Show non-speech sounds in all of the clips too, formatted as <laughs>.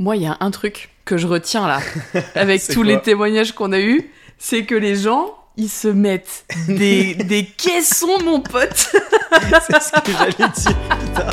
Moi, il y a un truc que je retiens là, <laughs> avec tous les témoignages qu'on a eus, c'est que les gens, ils se mettent des, <laughs> des caissons, mon pote. <laughs> C'est ce que j'allais dire. putain.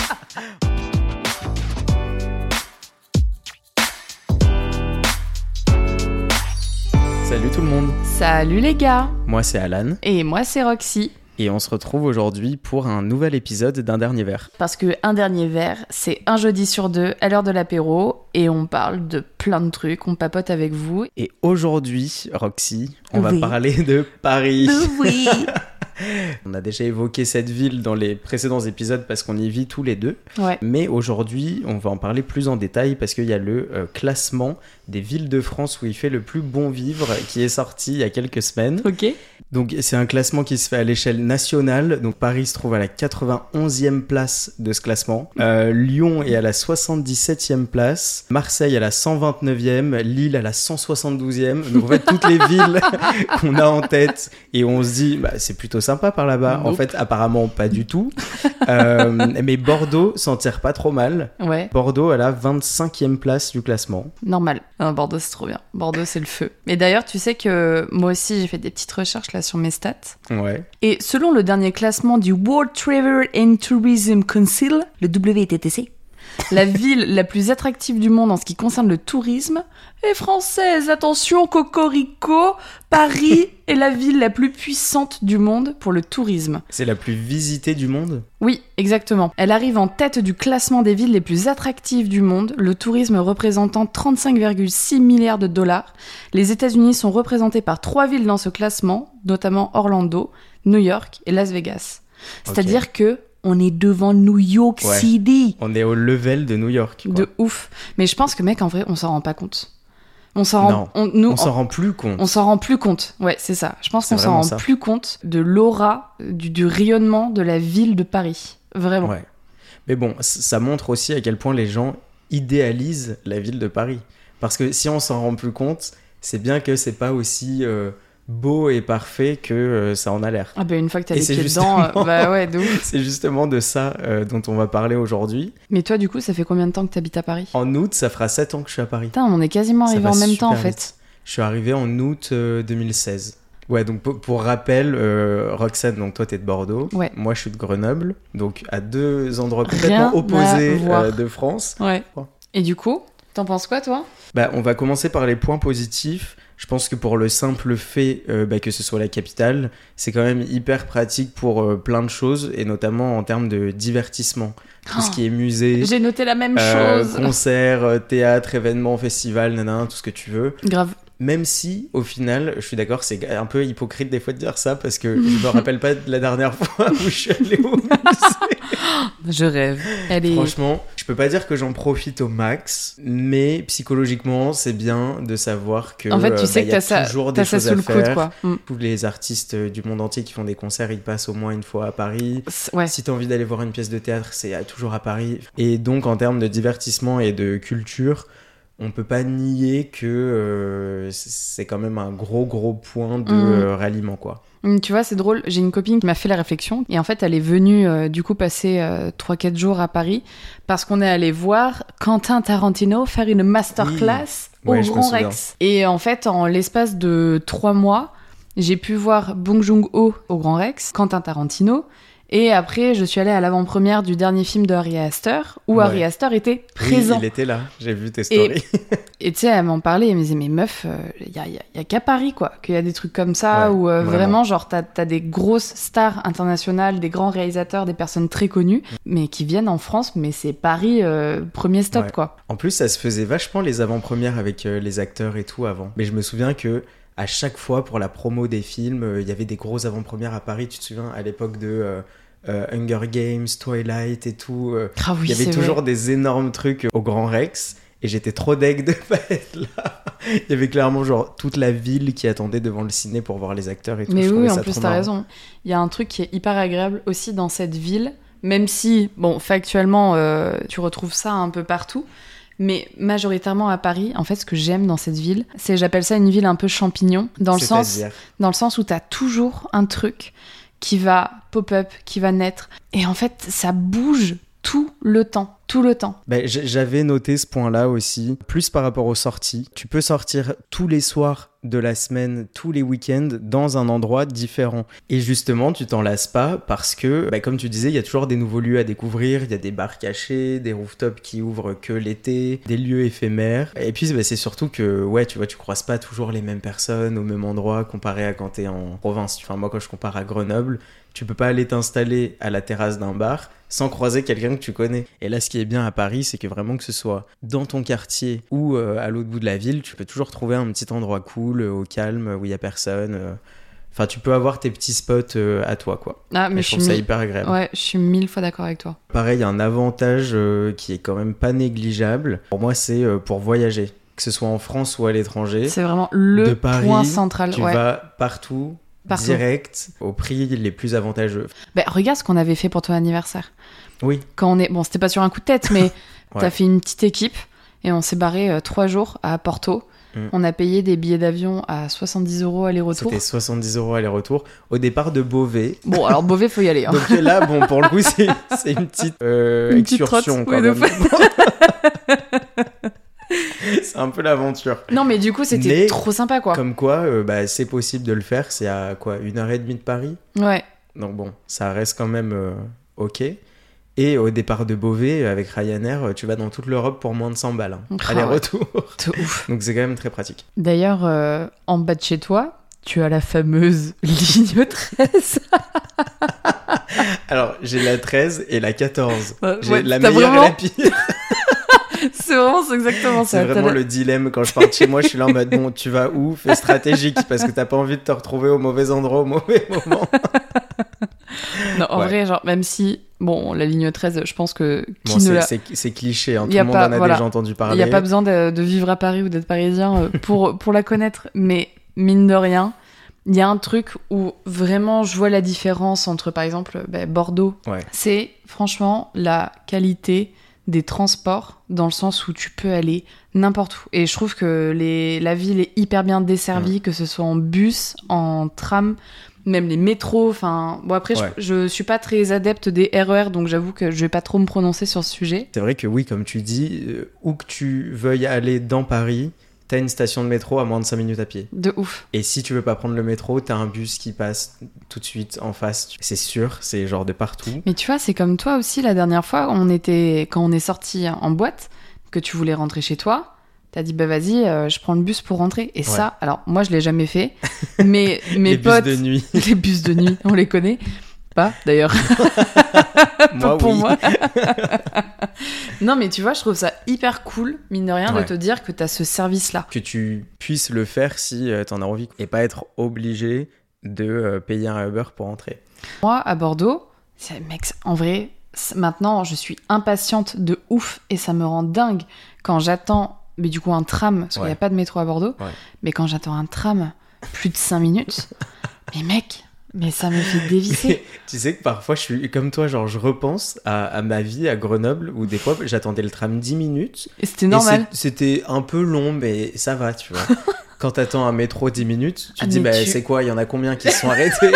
Salut tout le monde, Salut les gars moi c'est Alan Et moi, c'est Roxy. Et on se retrouve aujourd'hui pour un nouvel épisode d'un dernier verre. Parce que un dernier verre, c'est un jeudi sur deux à l'heure de l'apéro et on parle de plein de trucs, on papote avec vous. Et aujourd'hui, Roxy, on Oui. va parler de Paris. Oui <laughs> On a déjà évoqué cette ville dans les précédents épisodes parce qu'on y vit tous les deux. Ouais. Mais aujourd'hui, on va en parler plus en détail parce qu'il y a le euh, classement des villes de France où il fait le plus bon vivre qui est sorti il y a quelques semaines. Ok. Donc c'est un classement qui se fait à l'échelle nationale. Donc Paris se trouve à la 91e place de ce classement. Euh, Lyon est à la 77e place. Marseille à la 129e. Lille à la 172e. Donc en fait toutes les <laughs> villes qu'on a en tête et on se dit bah, c'est plutôt sympa par là-bas. En fait apparemment pas du tout. Euh, mais Bordeaux s'en tire pas trop mal. Ouais, Bordeaux à la 25e place du classement. normal. Non, Bordeaux, c'est trop bien. Bordeaux, c'est le feu. Et d'ailleurs, tu sais que moi aussi, j'ai fait des petites recherches là sur mes stats. Ouais. Et selon le dernier classement du World Travel and Tourism Council, le WTTC, la ville la plus attractive du monde en ce qui concerne le tourisme est française. Attention, Cocorico, Paris <laughs> est la ville la plus puissante du monde pour le tourisme. C'est la plus visitée du monde? Oui, exactement. Elle arrive en tête du classement des villes les plus attractives du monde, le tourisme représentant 35,6 milliards de dollars. Les États-Unis sont représentés par trois villes dans ce classement, notamment Orlando, New York et Las Vegas. C'est-à-dire que on est devant New York Ouais. City. On est au level de New York. quoi. De ouf. Mais je pense que mec, en vrai, on s'en rend pas compte. On s'en rend, on, nous, On s'en rend plus compte. on s'en rend plus compte. Ouais, c'est ça. Je pense qu'on s'en rend ça. plus compte de l'aura, du, du rayonnement de la ville de Paris. Vraiment. Ouais. Mais bon, ça montre aussi à quel point les gens idéalisent la ville de Paris. Parce que si on s'en rend plus compte, c'est bien que c'est pas aussi euh, beau et parfait que euh, ça en a l'air. Ah bah une fois que t'as les pieds dedans, euh, bah ouais. <laughs> C'est justement de ça euh, dont on va parler aujourd'hui. Mais toi, du coup, ça fait combien de temps que t'habites à Paris? En août, ça fera 7 ans que je suis à Paris. Putain, on est quasiment arrivé en même temps, en vite. fait. Je suis arrivé en août euh, 2016. Ouais, donc pour, pour rappel, Roxane, donc toi t'es de Bordeaux, Ouais. moi je suis de Grenoble, donc à deux endroits Rien complètement opposés de France. Ouais. Et du coup, t'en penses quoi, toi? Bah, on va commencer par les points positifs. Je pense que pour le simple fait euh, bah, que ce soit la capitale, c'est quand même hyper pratique pour euh, plein de choses, et notamment en termes de divertissement. Tout ce qui est musée, J'ai noté la même euh, chose. concerts, théâtre, événements, festivals, nanana, tout ce que tu veux. Grave. Même si, au final, je suis d'accord, c'est un peu hypocrite des fois de dire ça, parce que je me <laughs> rappelle pas de la dernière <laughs> fois où je suis allé au. <laughs> Je rêve. Franchement, je peux pas dire que j'en profite au max, mais psychologiquement, c'est bien de savoir que En fait, tu euh, sais bah, que t'as ça, toujours t'as des ça sous à le coude, faire. quoi. Mm. Tous les artistes euh, du monde entier qui font des concerts, ils passent au moins une fois à Paris. Ouais. Si tu as envie d'aller voir une pièce de théâtre, c'est toujours à Paris. Et donc, en termes de divertissement et de culture, on peut pas nier que euh, c'est quand même un gros, gros point de Mhm. euh, ralliement, quoi. Hum, Tu vois, c'est drôle. J'ai une copine qui m'a fait la réflexion. Et en fait, elle est venue, euh, du coup, passer euh, 3-4 jours à Paris parce qu'on est allé voir Quentin Tarantino faire une masterclass Oui. Au Grand. Rex. Et en fait, en l'espace de 3 mois, j'ai pu voir Bong Joon-ho au Grand Rex, Quentin Tarantino. Et après, je suis allée à l'avant-première du dernier film de Harry Astor, où Ouais. Harry Astor était Oui, présent. il était là, j'ai vu tes stories. Et tu sais, elle m'en parlait, elle me disait, mais meuf, il y a, y a- a qu'à Paris, quoi, qu'il y a des trucs comme ça, Ouais, où euh, vraiment. vraiment, genre, t'as as des grosses stars internationales, des grands réalisateurs, des personnes très connues, mais qui viennent en France, mais c'est Paris, euh, premier stop, Ouais. quoi. En plus, ça se faisait vachement les avant-premières avec euh, les acteurs et tout avant. Mais je me souviens que à chaque fois pour la promo des films, euh, il y avait des grosses avant-premières à Paris. Tu te souviens à l'époque de euh, euh, Hunger Games, Twilight et tout. euh, Ah oui, il y avait toujours vrai. des énormes trucs au Grand Rex. Et j'étais trop deg de <laughs> pas être là. Il y avait clairement genre toute la ville qui attendait devant le ciné pour voir les acteurs et tout. Mais Je oui, en ça plus, t'as raison. Il y a un truc qui est hyper agréable aussi dans cette ville, même si, bon, factuellement, euh, tu retrouves ça un peu partout. Mais majoritairement à Paris, en fait, ce que j'aime dans cette ville, c'est, j'appelle ça une ville un peu champignon, dans le sens, dans le sens où t'as toujours un truc qui va pop-up, qui va naître. Et en fait, ça bouge tout le temps. tout le temps. J- J'avais noté ce point-là aussi, plus par rapport aux sorties. Tu peux sortir tous les soirs de la semaine, tous les week-ends, dans un endroit différent. Et justement, tu t'en lasses pas parce que, ben, comme tu disais, il y a toujours des nouveaux lieux à découvrir. Il y a des bars cachés, des rooftops qui ouvrent que l'été, des lieux éphémères. Et puis, ben, c'est surtout que, ouais, tu vois, tu croises pas toujours les mêmes personnes au même endroit comparé à quand t'es en province. Enfin, moi, quand je compare à Grenoble, tu peux pas aller t'installer à la terrasse d'un bar sans croiser quelqu'un que tu connais. Et là, ce qui est bien à Paris, c'est que vraiment que ce soit dans ton quartier ou euh, à l'autre bout de la ville, tu peux toujours trouver un petit endroit cool, euh, au calme, où il y a personne. euh. Enfin, tu peux avoir tes petits spots à toi, quoi. Ah, mais je trouve ça hyper agréable. ouais, je suis mille fois d'accord avec toi. Pareil, un avantage qui est quand même pas négligeable, pour moi, c'est pour voyager. Que ce soit en France ou à l'étranger, C'est vraiment le de Paris, point central. tu ouais. vas partout, Partout. direct, au prix les plus avantageux. Bah, regarde ce qu'on avait fait pour ton anniversaire. Oui, Quand on est, bon, c'était pas sur un coup de tête, mais <laughs> Ouais. t'as fait une petite équipe et on s'est barré euh, trois jours à Porto. Mm. On a payé des billets d'avion à 70 euros aller-retour. c'était 70 euros aller-retour. Au départ de Beauvais, Bon, alors Beauvais, faut y aller. hein. Donc là, bon, pour le coup, <laughs> c'est une petite euh, Une petite excursion trotte, quand oui, de même. <laughs> <laughs> c'est un peu l'aventure. Non, mais du coup, c'était trop sympa, quoi. Comme quoi, euh, bah, c'est possible de le faire. C'est à quoi Une heure et demie de Paris? Ouais. Donc bon, ça reste quand même euh, ok. Et au départ de Beauvais, avec Ryanair, euh, tu vas dans toute l'Europe pour moins de 100 balles. hein. Ah Aller-retour. <laughs> Donc c'est quand même très pratique. D'ailleurs, euh, en bas de chez toi, tu as la fameuse <laughs> ligne 13. Alors, j'ai la 13 et la 14. Ouais, J'ai ouais, la meilleure vraiment- et la pire. <laughs> c'est vraiment c'est exactement ça. C'est vraiment le dilemme quand je pars de chez moi, je suis là en mode bon, tu vas où? Fais <laughs> stratégique parce que t'as pas envie de te retrouver au mauvais endroit au mauvais <laughs> moment. Non, en Ouais. vrai, genre, même si, bon, la ligne 13, je pense que qui Bon, ne c'est- cliché, hein, tout le monde pas- en a voilà. déjà entendu Il parler. n'y a pas besoin de, de vivre à Paris ou d'être parisien euh, pour, pour la connaître, mais mine de rien, il y a un truc où vraiment je vois la différence entre, par exemple, ben, Bordeaux. Ouais. C'est franchement la qualité des transports dans le sens où tu peux aller n'importe où. Et je trouve que les, la ville est hyper bien desservie, que ce soit en bus, en tram, même les métros. Enfin, bon après, je- je, suis pas très adepte des RER, donc j'avoue que je vais pas trop me prononcer sur ce sujet. C'est vrai que oui, comme tu dis, euh, où que tu veuilles aller dans Paris, t'as une station de métro à moins de 5 minutes à pied. De ouf. Et si tu veux pas prendre le métro, t'as un bus qui passe tout de suite en face. C'est sûr, c'est genre de partout. Mais tu vois, c'est comme toi aussi la dernière fois, on était quand on est sorti en boîte, que tu voulais rentrer chez toi. T'as dit bah vas-y, euh, je prends le bus pour rentrer. Et ça, alors moi je l'ai jamais fait, mais <laughs> mes Les potes, bus de nuit. <laughs> les bus de nuit, on les connaît pas d'ailleurs. <laughs> moi, pour moi. <laughs> non mais tu vois, je trouve ça hyper cool, mine de rien, Ouais. de te dire que t'as ce service-là. Que tu puisses le faire si euh, t'en as envie. Et pas être obligé de euh, payer un Uber pour entrer. Moi, à Bordeaux, c'est- mec, en vrai, maintenant, je suis impatiente de ouf et ça me rend dingue quand j'attends, mais du coup, un tram, parce qu'il n'y a pas de métro à Bordeaux, Ouais. mais quand j'attends un tram plus de 5 minutes, <laughs> mais mec, mais ça me fait dévisser. <laughs> tu sais que parfois je suis comme toi, genre je repense à, à ma vie à Grenoble où des fois j'attendais le tram 10 minutes. C'était normal. C'était un peu long, mais ça va, tu vois. <laughs> Quand t'attends un métro 10 minutes, tu Ah, te dis, mais bah, tu- c'est quoi, il y en a combien qui se sont <laughs> arrêtés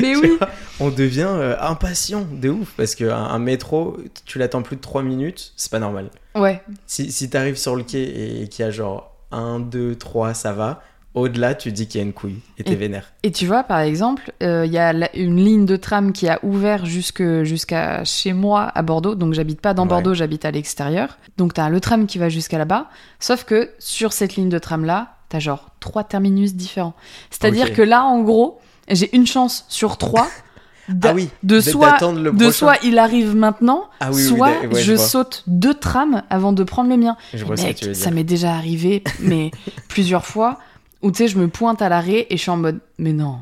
mais oui. vois, On devient euh, impatient de ouf parce qu'un un métro, tu l'attends plus de 3 minutes, c'est pas normal. Ouais, Si, si t'arrives sur le quai et qu'il y a genre 1, 2, 3, ça va. Au-delà, tu dis qu'il y a une couille et t'es vénère. Et tu vois, par exemple, euh, il y a la- une ligne de tram qui a ouvert jusqu'à chez moi à Bordeaux. Donc, j'habite pas dans Ouais. Bordeaux, j'habite à l'extérieur. Donc, t'as le tram qui va jusqu'à là-bas. Sauf que sur cette ligne de tram-là, t'as genre trois terminus différents. C'est-à-dire que là, en gros, j'ai une chance sur trois <laughs> Ah oui, de soit, le de soit il arrive maintenant, Ah oui, soit ouais, je saute deux trams avant de prendre le mien. Je vois mec, ça m'est déjà arrivé, mais <laughs> plusieurs fois, où tu sais, je me pointe à l'arrêt et je suis en mode, mais non.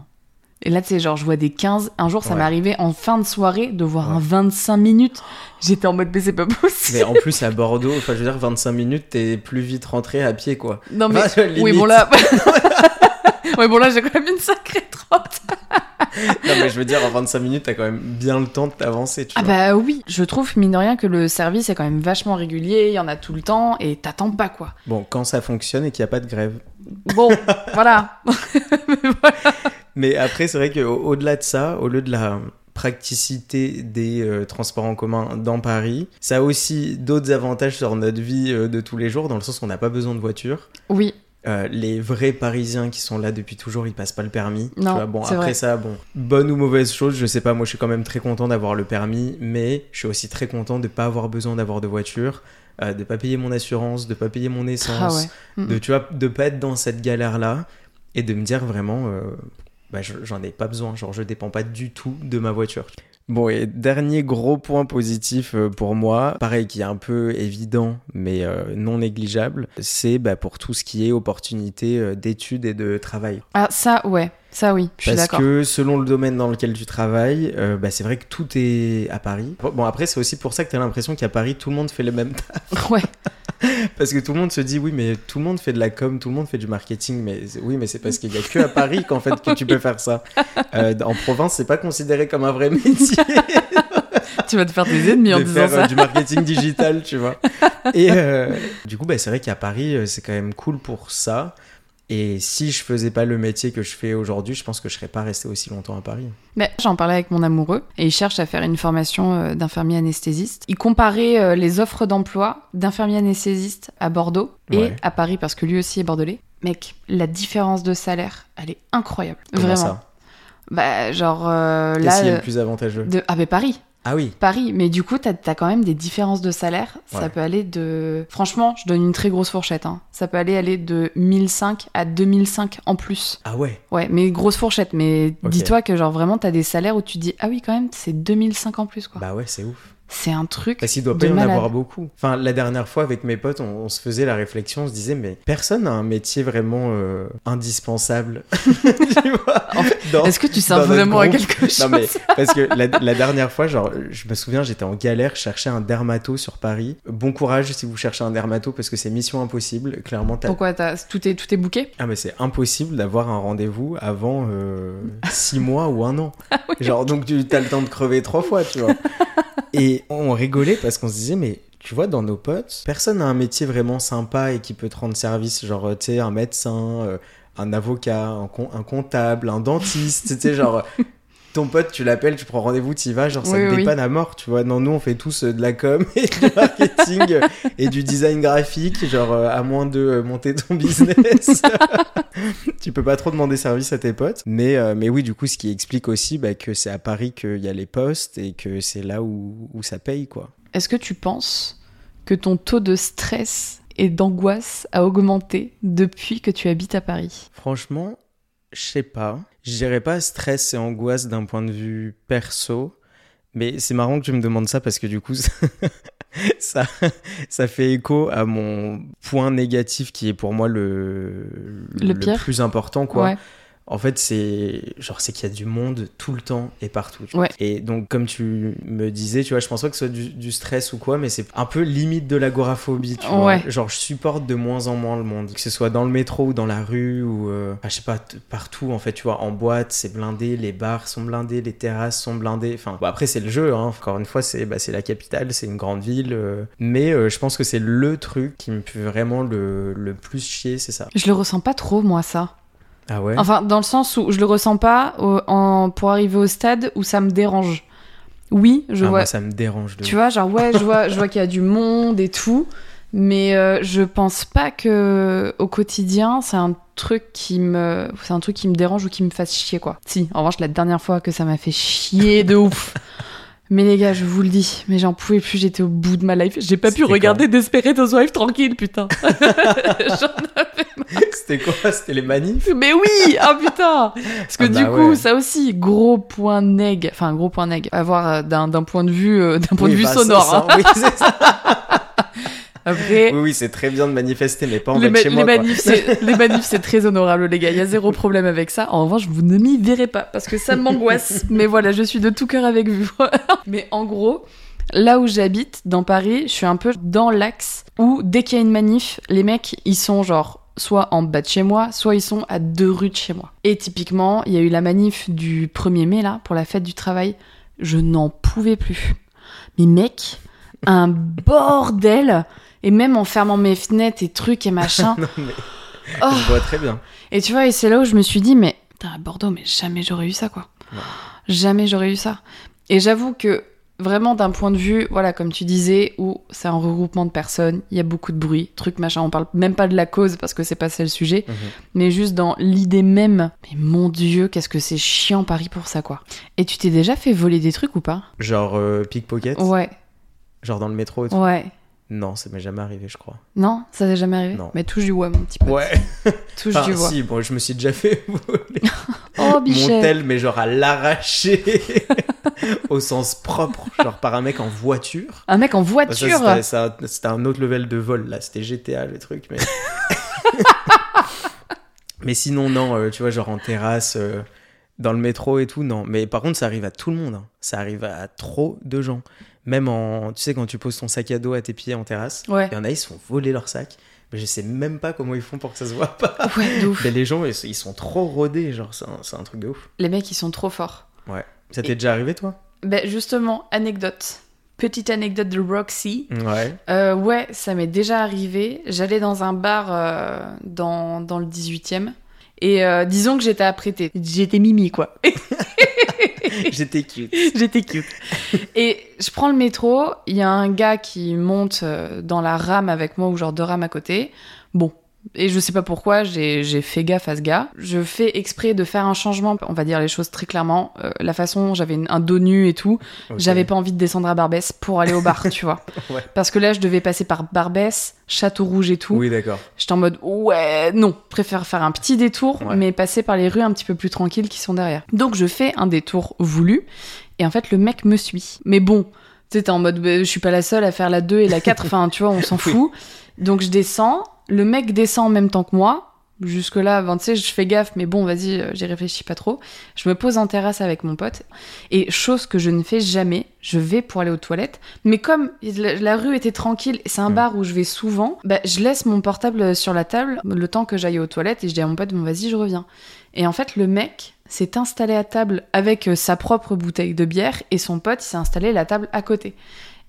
Et là, tu sais, genre, je vois des 15. Un jour, ça Ouais. m'est arrivé en fin de soirée de voir Ouais. un 25 minutes. J'étais en mode, mais c'est pas possible. Mais en plus, à Bordeaux, enfin, je veux dire, 25 minutes, t'es plus vite rentré à pied, quoi. Non, mais. <laughs> Enfin, oui, bon, là. <laughs> ouais, bon, là, j'ai quand même une sacrée trotte. Non, mais je veux dire, en 25 minutes, t'as quand même bien le temps de t'avancer, tu Ah, vois. bah oui, je trouve, mine de rien, que le service est quand même vachement régulier. Il y en a tout le temps et t'attends pas, quoi. Bon, quand ça fonctionne et qu'il n'y a pas de grève. Bon, <laughs> voilà. Mais après, c'est vrai qu'au-delà de ça, au lieu de la praticité des euh, transports en commun dans Paris. Ça a aussi d'autres avantages sur notre vie euh, de tous les jours, dans le sens qu'on n'a pas besoin de voiture. Oui, Euh, les vrais Parisiens qui sont là depuis toujours, ils passent pas le permis. tu Non, vois. Bon, après vrai. ça, bon, bonne ou mauvaise chose, je sais pas. Moi, je suis quand même très content d'avoir le permis, mais je suis aussi très content de pas avoir besoin d'avoir de voiture, euh, de pas payer mon assurance, de pas payer mon ah essence, ouais. Mm, de tu vois, de pas être dans cette galère là et de me dire vraiment, euh, bah, je- j'en ai pas besoin. Genre, je dépends pas du tout de ma voiture. Bon, et dernier gros point positif euh, pour moi, pareil qui est un peu évident mais euh, non négligeable, c'est bah, pour tout ce qui est opportunité euh, d'études et de travail. Ah, ça, ouais. Ça, oui. Je suis Parce d'accord. que selon le domaine dans lequel tu travailles, euh, bah, c'est vrai que tout est à Paris. Bon, après, c'est aussi pour ça que tu as l'impression qu'à Paris, tout le monde fait le même taf. <laughs> Ouais. <laughs> Parce que tout le monde se dit, oui, mais tout le monde fait de la com, tout le monde fait du marketing. Mais oui, mais c'est parce qu'il y a que à Paris qu'en fait que tu peux faire ça. Euh, en province, c'est pas considéré comme un vrai métier <laughs> tu vas te faire des ennemis en disant faire ça. euh, du marketing digital, tu vois. Et euh, du coup, bah, c'est vrai qu'à Paris, c'est quand même cool pour ça. Et si je faisais pas le métier que je fais aujourd'hui, je pense que je serais pas resté aussi longtemps à Paris. J'en parlais avec mon amoureux et il cherche à faire une formation euh, d'infirmier anesthésiste. Il comparait euh, les offres d'emploi d'infirmier anesthésiste à Bordeaux et Ouais. à Paris parce que lui aussi est bordelais. Mec, la différence de salaire, elle est incroyable. Comment Vraiment. ça? Bah, genre euh, Qu'est-ce là. qui est le plus avantageux? de... Ah, mais Paris. Ah oui. Paris, mais du coup, t'as as quand même des différences de salaire. Ça peut aller de. Franchement, je donne une très grosse fourchette. Hein. Ça peut aller aller de 1005 à 2005 en plus. Ah ouais. Ouais, mais grosse fourchette. Mais dis-toi que, genre, vraiment, t'as des salaires où tu te dis, ah oui, quand même, c'est 2005 en plus, quoi. Bah ouais, c'est ouf. C'est un truc. Parce qu'il doit pas y en malade. avoir beaucoup. Enfin, la dernière fois, avec mes potes, on, on se faisait la réflexion, on se disait, mais personne n'a un métier vraiment euh, indispensable. <laughs> tu vois dans- Est-ce que tu sers vraiment à quelque chose Non mais <laughs> parce que la, la dernière fois, genre, je me souviens, j'étais en galère, je cherchais un dermato sur Paris. Bon courage si vous cherchez un dermato parce que c'est mission impossible. Clairement, Pourquoi tout est tout est booké ah mais c'est impossible d'avoir un rendez-vous avant euh, six mois ou un an. <laughs> Ah Genre donc tu as le temps de crever trois fois, tu vois. Et on rigolait parce qu'on se disait mais tu vois dans nos potes, personne n'a un métier vraiment sympa et qui peut te rendre service, genre tu sais un médecin, euh, un avocat, un, un comptable, un dentiste, tu sais genre ton pote, tu l'appelles, tu prends rendez-vous, tu y vas, genre ça Oui, te oui. dépanne à mort, tu vois. Non, nous on fait tous euh, de la com <laughs> et du marketing euh, et du design graphique, genre euh, à moins de monter ton <laughs> business. <laughs> tu peux pas trop demander service à tes potes. Mais, euh, mais oui, du coup, ce qui explique aussi bah, que c'est à Paris qu'il y a les postes et que c'est là où, où ça paye, quoi. Est-ce que tu penses que ton taux de stress et d'angoisse a augmenté depuis que tu habites à Paris? Franchement, je sais pas. Je dirais pas stress et angoisse d'un point de vue perso. Mais c'est marrant que tu me demandes ça parce que du coup, <laughs> ça, ça fait écho à mon point négatif qui est pour moi le, Le pire plus important, quoi. Ouais. En fait, c'est genre c'est qu'il y a du monde tout le temps et partout. Ouais. Et donc, comme tu me disais, tu vois, je pense pas que ce soit du, du stress ou quoi, mais c'est un peu limite de l'agoraphobie, tu vois. Ouais. Genre, je supporte de moins en moins le monde, que ce soit dans le métro ou dans la rue ou, euh, enfin, je sais pas, partout en fait, tu vois, en boîte, c'est blindé, les bars sont blindés, les terrasses sont blindées. Enfin, bon, après c'est le jeu, hein. Encore une fois, c'est bah, c'est la capitale, c'est une grande ville, euh, mais euh, je pense que c'est le truc qui me fait vraiment le, le plus chier, c'est ça. Je le ressens pas trop, moi, ça. Ah ouais? Enfin, dans le sens où je le ressens pas au- en, pour arriver au stade où ça me dérange. Oui, je Ah, vois. moi, ça me dérange de Tu vois, genre, ouais, je vois, je vois qu'il y a du monde et tout, mais euh, je pense pas que au quotidien, c'est un truc qui me, c'est un truc qui me dérange ou qui me fasse chier, quoi. Si, en revanche, la dernière fois que ça m'a fait chier de ouf. Mais les gars, je vous le dis, mais j'en pouvais plus, j'étais au bout de ma life. J'ai pas pu regarder Desperate Housewives tranquille, putain. <laughs> J'en avais C'était quoi? C'était les manifs? Mais oui Ah putain Parce que Ah du bah coup, ouais. ça aussi, gros point neg, enfin gros point neg, à voir euh, d'un point de vue, euh, d'un point Oui, de vue bah, ça- sonore. ça- hein. oui, c'est ça. Après, Oui, oui, c'est très bien de manifester, mais pas en les, bas de ma- chez les moi. manifs, les manifs, c'est très honorable, les gars. Il y a zéro problème avec ça. En revanche, vous ne m'y verrez pas parce que ça m'angoisse. <laughs> Mais voilà, je suis de tout cœur avec vous. <laughs> Mais en gros, là où j'habite, dans Paris, je suis un peu dans l'axe où dès qu'il y a une manif, les mecs, ils sont genre soit en bas de chez moi, soit ils sont à deux rues de chez moi. Et typiquement, il y a eu la manif du 1er mai, là, pour la fête du travail. Je n'en pouvais plus. Mais mec, un bordel Et même en fermant mes fenêtres et trucs et machin. <laughs> Non, mais Oh. je vois très bien. Et tu vois, et c'est là où je me suis dit, mais putain, à Bordeaux, mais jamais j'aurais eu ça, quoi. Ouais. Jamais j'aurais eu ça. Et j'avoue que vraiment d'un point de vue, voilà, comme tu disais, où c'est un regroupement de personnes, il y a beaucoup de bruit, truc machin, on parle même pas de la cause parce que c'est pas ça le sujet, Mhm. mais juste dans l'idée même. Mais mon dieu, qu'est-ce que c'est chiant Paris pour ça, quoi. Et tu t'es déjà fait voler des trucs ou pas? Genre euh, pickpocket? Ouais, Genre dans le métro et tout ouais. Non, ça m'est jamais arrivé, je crois. Non, ça t'est jamais arrivé Non. Mais touche du bois, mon petit pote. Ouais. <laughs> Touche Enfin, du bois. si, bon, je me suis déjà fait <laughs> voler <laughs> Oh, mon bichette. tel, mais genre à l'arracher au sens propre, genre par un mec en voiture. Un mec en Bah, voiture. Ça- c'était un autre level de vol, là. C'était GTA, le truc, mais... mais sinon, non, euh, tu vois, genre en terrasse, euh, dans le métro et tout, non. Mais par contre, ça arrive à tout le monde. hein. Ça arrive à trop de gens. Même en... Tu sais, quand tu poses ton sac à dos à tes pieds en terrasse, Ouais. il y en a, ils se font voler leur sac. Mais je sais même pas comment ils font pour que ça se voit pas. <laughs> Ouais, de ouf. Mais les gens, ils sont trop rodés, genre, c'est un, c'est un truc de ouf. Les mecs, ils sont trop forts. Ouais. Ça t'est Et- déjà arrivé, toi? Ben justement, anecdote. Petite anecdote de Roxy. Ouais. Euh, ouais, ça m'est déjà arrivé. J'allais dans un bar euh, dans, dans le 18e. Et euh, disons que j'étais apprêtée. J'étais mimi, quoi. <laughs> <laughs> J'étais cute. j'étais cute. Et je prends le métro. Il y a un gars qui monte euh, dans la rame avec moi, ou genre deux rames à côté. Bon. Et je sais pas pourquoi, j'ai fait gaffe à ce gars. Je fais exprès de faire un changement, on va dire les choses très clairement. Euh, la façon, j'avais un dos nu et tout. J'avais pas envie de descendre à Barbès pour aller au bar, <laughs> tu vois. Ouais. Parce que là, je devais passer par Barbès, Château Rouge et tout. Oui, d'accord. J'étais en mode, ouais, non, préfère faire un petit détour, Ouais. mais passer par les rues un petit peu plus tranquilles qui sont derrière. Donc, je fais un détour voulu, et en fait, le mec me suit. Mais bon, tu sais, t'es en mode, bah, je suis pas la seule à faire la 2 et la 4, <laughs> enfin, tu vois, on s'en Oui. fout. Donc, je descends, le mec descend en même temps que moi. Jusque-là, ben, tu sais, je fais gaffe, mais bon, vas-y, euh, j'y réfléchis pas trop. Je me pose en terrasse avec mon pote. Et chose que je ne fais jamais, je vais pour aller aux toilettes. Mais comme la, la rue était tranquille, et c'est un bar où je vais souvent, bah, je laisse mon portable sur la table le temps que j'aille aux toilettes et je dis à mon pote, bon, vas-y, je reviens. Et en fait, le mec s'est installé à table avec euh, sa propre bouteille de bière et son pote s'est installé à la table à côté.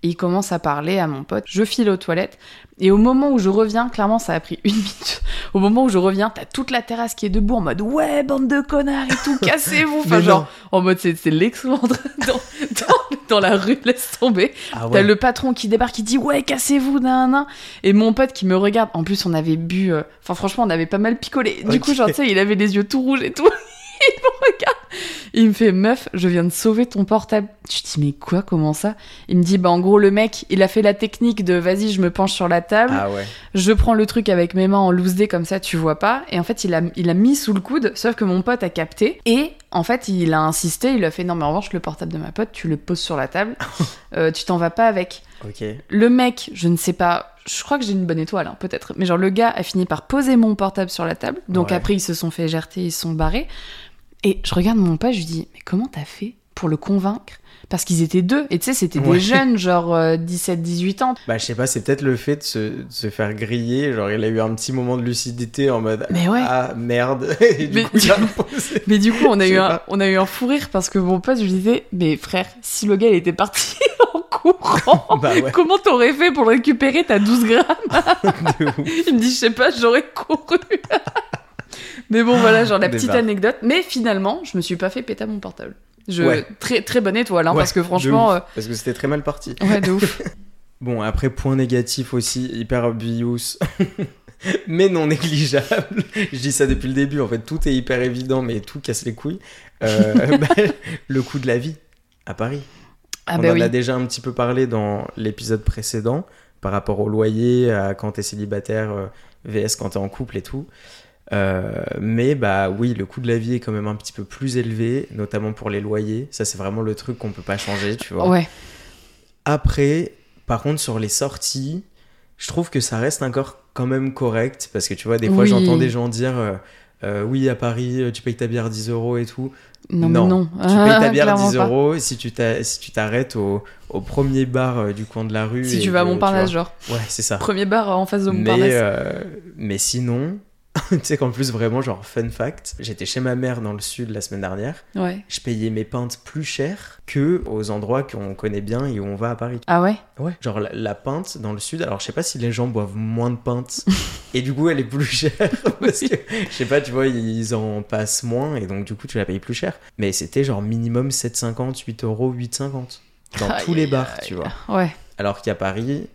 Et il commence à parler à mon pote. Je file aux toilettes. Et au moment où je reviens, clairement, ça a pris une minute. <laughs> Au moment où je reviens, t'as toute la terrasse qui est debout en mode ouais, bande de connards et tout, <laughs> cassez-vous. Enfin, genre, en mode c'est c'est l'excellente <laughs> dans, dans, dans la rue, laisse tomber. Ah T'as le patron qui débarque, qui dit ouais, cassez-vous, nan, nan. Et mon pote qui me regarde. En plus, on avait bu. euh, Enfin, franchement, on avait pas mal picolé. Du coup, genre, tu sais, il avait les yeux tout rouges et tout. il me regarde. Il me fait meuf, je viens de sauver ton portable. Je dis mais quoi, comment ça? Il me dit bah en gros le mec, il a fait la technique de vas-y, je me penche sur la table, Ah ouais. je prends le truc avec mes mains en loose day comme ça tu vois pas. Et en fait il a il a mis sous le coude sauf que mon pote a capté. Et en fait il a insisté il a fait non mais en revanche le portable de ma pote tu le poses sur la table. <laughs> Euh, tu t'en vas pas avec. Ok. le mec je ne sais pas je crois que j'ai une bonne étoile hein, peut-être. Mais genre le gars a fini par poser mon portable sur la table. Donc Ouais. après ils se sont fait gerter ils se sont barrés et je regarde mon pote je lui dis mais comment t'as fait pour le convaincre? Parce qu'ils étaient deux et tu sais c'était Ouais. des jeunes genre 17-18 ans Bah, je sais pas, c'est peut-être le fait de se, de se faire griller. Genre, il a eu un petit moment de lucidité en mode Mais ouais. Ah merde. <laughs> Et du Mais- coup, il a <laughs> imposé. Mais du coup, on a, eu un, pas. on a eu un fou rire parce que mon pote, je lui disais, mais frère, si le gars il était parti <laughs> en courant, Bah ouais. comment t'aurais fait pour le récupérer T'as 12 grammes? Il me dit, je sais pas, j'aurais couru. Mais bon, voilà, genre la petite anecdote. Mais finalement, je me suis pas fait péter mon portable. Je, Ouais. très, très bonne étoile, hein, Ouais, parce que franchement, ouf. Parce que c'était très mal parti. euh, ouais, de ouf. <laughs> Bon, après, point négatif aussi, hyper obvious. <laughs> mais non négligeable. <laughs> Je dis ça depuis le début, en fait, tout est hyper évident, mais tout casse les couilles. Euh, bah, le coût de la vie à Paris. Ah On bah en oui. a déjà un petit peu parlé dans l'épisode précédent, par rapport au loyer, à quand t'es célibataire, euh, VS quand t'es en couple et tout. Euh, mais bah oui, le coût de la vie est quand même un petit peu plus élevé, notamment pour les loyers. Ça, c'est vraiment le truc qu'on peut pas changer, tu vois. Ouais. Après, par contre, sur les sorties, je trouve que ça reste encore quand même correct. Parce que tu vois, des fois, Oui. j'entends des gens dire euh, euh, Oui, à Paris, tu payes ta bière 10 euros et tout. Non, Non. mais non. Tu payes ta <laughs> bière Clairement 10 pas. euros si tu si t'arrêtes au, au premier bar du coin de la rue. Si tu vas à Montparnasse, genre. Ouais, c'est ça. Premier bar en face de Mais, Montparnasse. euh, mais sinon, <laughs> tu sais qu'en plus, vraiment, genre, fun fact, j'étais chez ma mère dans le sud la semaine dernière. Ouais. Je payais mes pintes plus cher que aux endroits qu'on connaît bien et où on va à Paris. Ah ouais? Ouais. Genre la, la pinte dans le sud, alors je sais pas si les gens boivent moins de pintes <laughs> Et du coup, elle est plus chère <laughs> parce que, je sais pas, tu vois, ils en passent moins et donc du coup, tu la payes plus cher. Mais c'était genre minimum 7,50, 8 euros, 8,50 dans Aïe, tous les bars, aïe. tu vois. Ouais. Alors qu'à Paris,